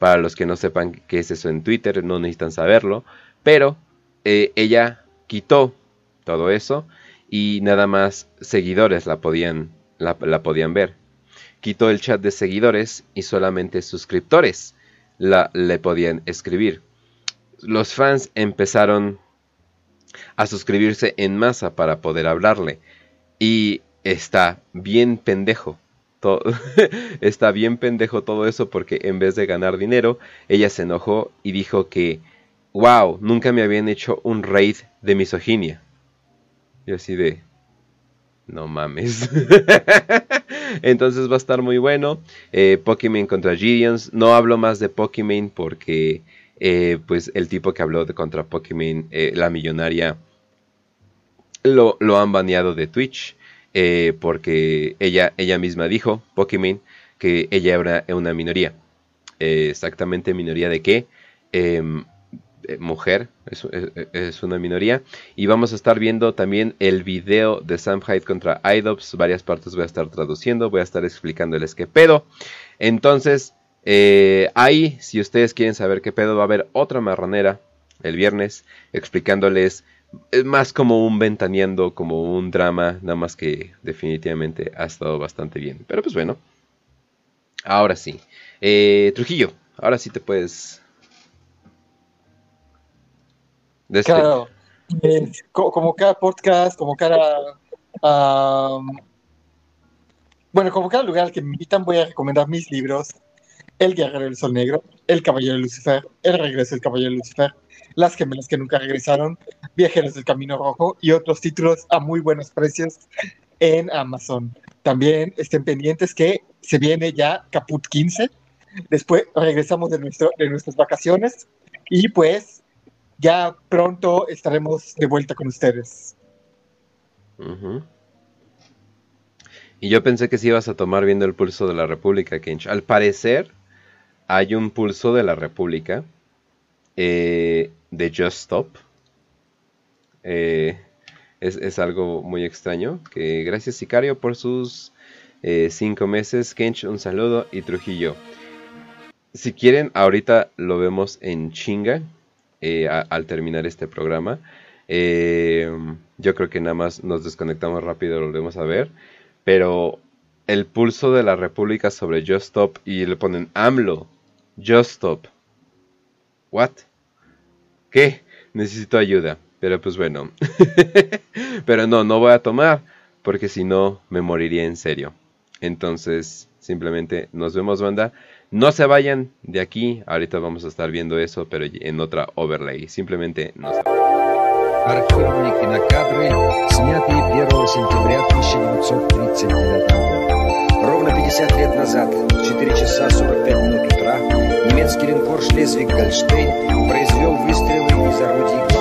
Para los que no sepan qué es eso en Twitter, no necesitan saberlo. Pero eh, ella quitó todo eso y nada más seguidores la podían, la, podían ver. Quitó el chat de seguidores y solamente suscriptores la, le podían escribir los fans empezaron a suscribirse en masa para poder hablarle. Y está bien pendejo. Todo, está bien pendejo todo eso porque en vez de ganar dinero, ella se enojó y dijo que, wow, nunca me habían hecho un raid de misoginia. Y así de, No mames. Entonces va a estar muy bueno. Eh, Pokémon contra Gideons. No hablo más de Pokémon porque eh, pues el tipo que habló de contra Pokémon, eh, la millonaria, lo, lo, han baneado de Twitch. porque ella, ella misma dijo, Pokémon, que ella era una minoría. exactamente minoría de qué? Eh, mujer, es, una minoría. Y vamos a estar viendo también el video de Sam Hyde contra IDOPS. Varias partes voy a estar traduciendo, voy a estar explicándoles qué pedo. Entonces, eh, ahí, si ustedes quieren saber qué pedo, va a haber otra marranera el viernes explicándoles es más como un ventaneando, como un drama, nada más que definitivamente ha estado bastante bien. Pero pues bueno, ahora sí. Eh, Trujillo, ahora sí te puedes Claro, eh, como cada podcast, como cada... bueno, como cada lugar al que me invitan voy a recomendar mis libros. El Guerrero del Sol Negro, El Caballero de Lucifer, El Regreso del Caballero de Lucifer, Las Gemelas que Nunca Regresaron, Viajeros del Camino Rojo y otros títulos a muy buenos precios en Amazon. También estén pendientes que se viene ya Caput 15. Después regresamos de, nuestro, de nuestras vacaciones y pues ya pronto estaremos de vuelta con ustedes. Y yo pensé que si ibas a tomar viendo el pulso de la República, Kench. Al parecer, hay un pulso de la República eh, de Just Stop. Eh, es, algo muy extraño. Que gracias, Sicario, por sus eh, cinco meses. Kench, un saludo. Y Trujillo. Si quieren, ahorita lo vemos en chinga. Eh, al terminar este programa. Eh, yo creo que nada más nos desconectamos rápido, lo volvemos a ver. Pero el pulso de la República sobre Just Stop y le ponen AMLO, Just Stop. ¿What? ¿Qué? Necesito ayuda. Pero pues bueno. Pero no, no voy a tomar porque si no me moriría en serio. Entonces, simplemente nos vemos, banda. No se vayan de aquí, ahorita vamos a estar viendo eso, pero en otra overlay. Simplemente no se vayan. Архивные кинокадры, снятые 1 сентября 1939 года. Ровно 50 лет назад, в 4 часа 45 минут утра, немецкий линкор «Шлезвиг-Гольштейн» произвел выстрелы из орудий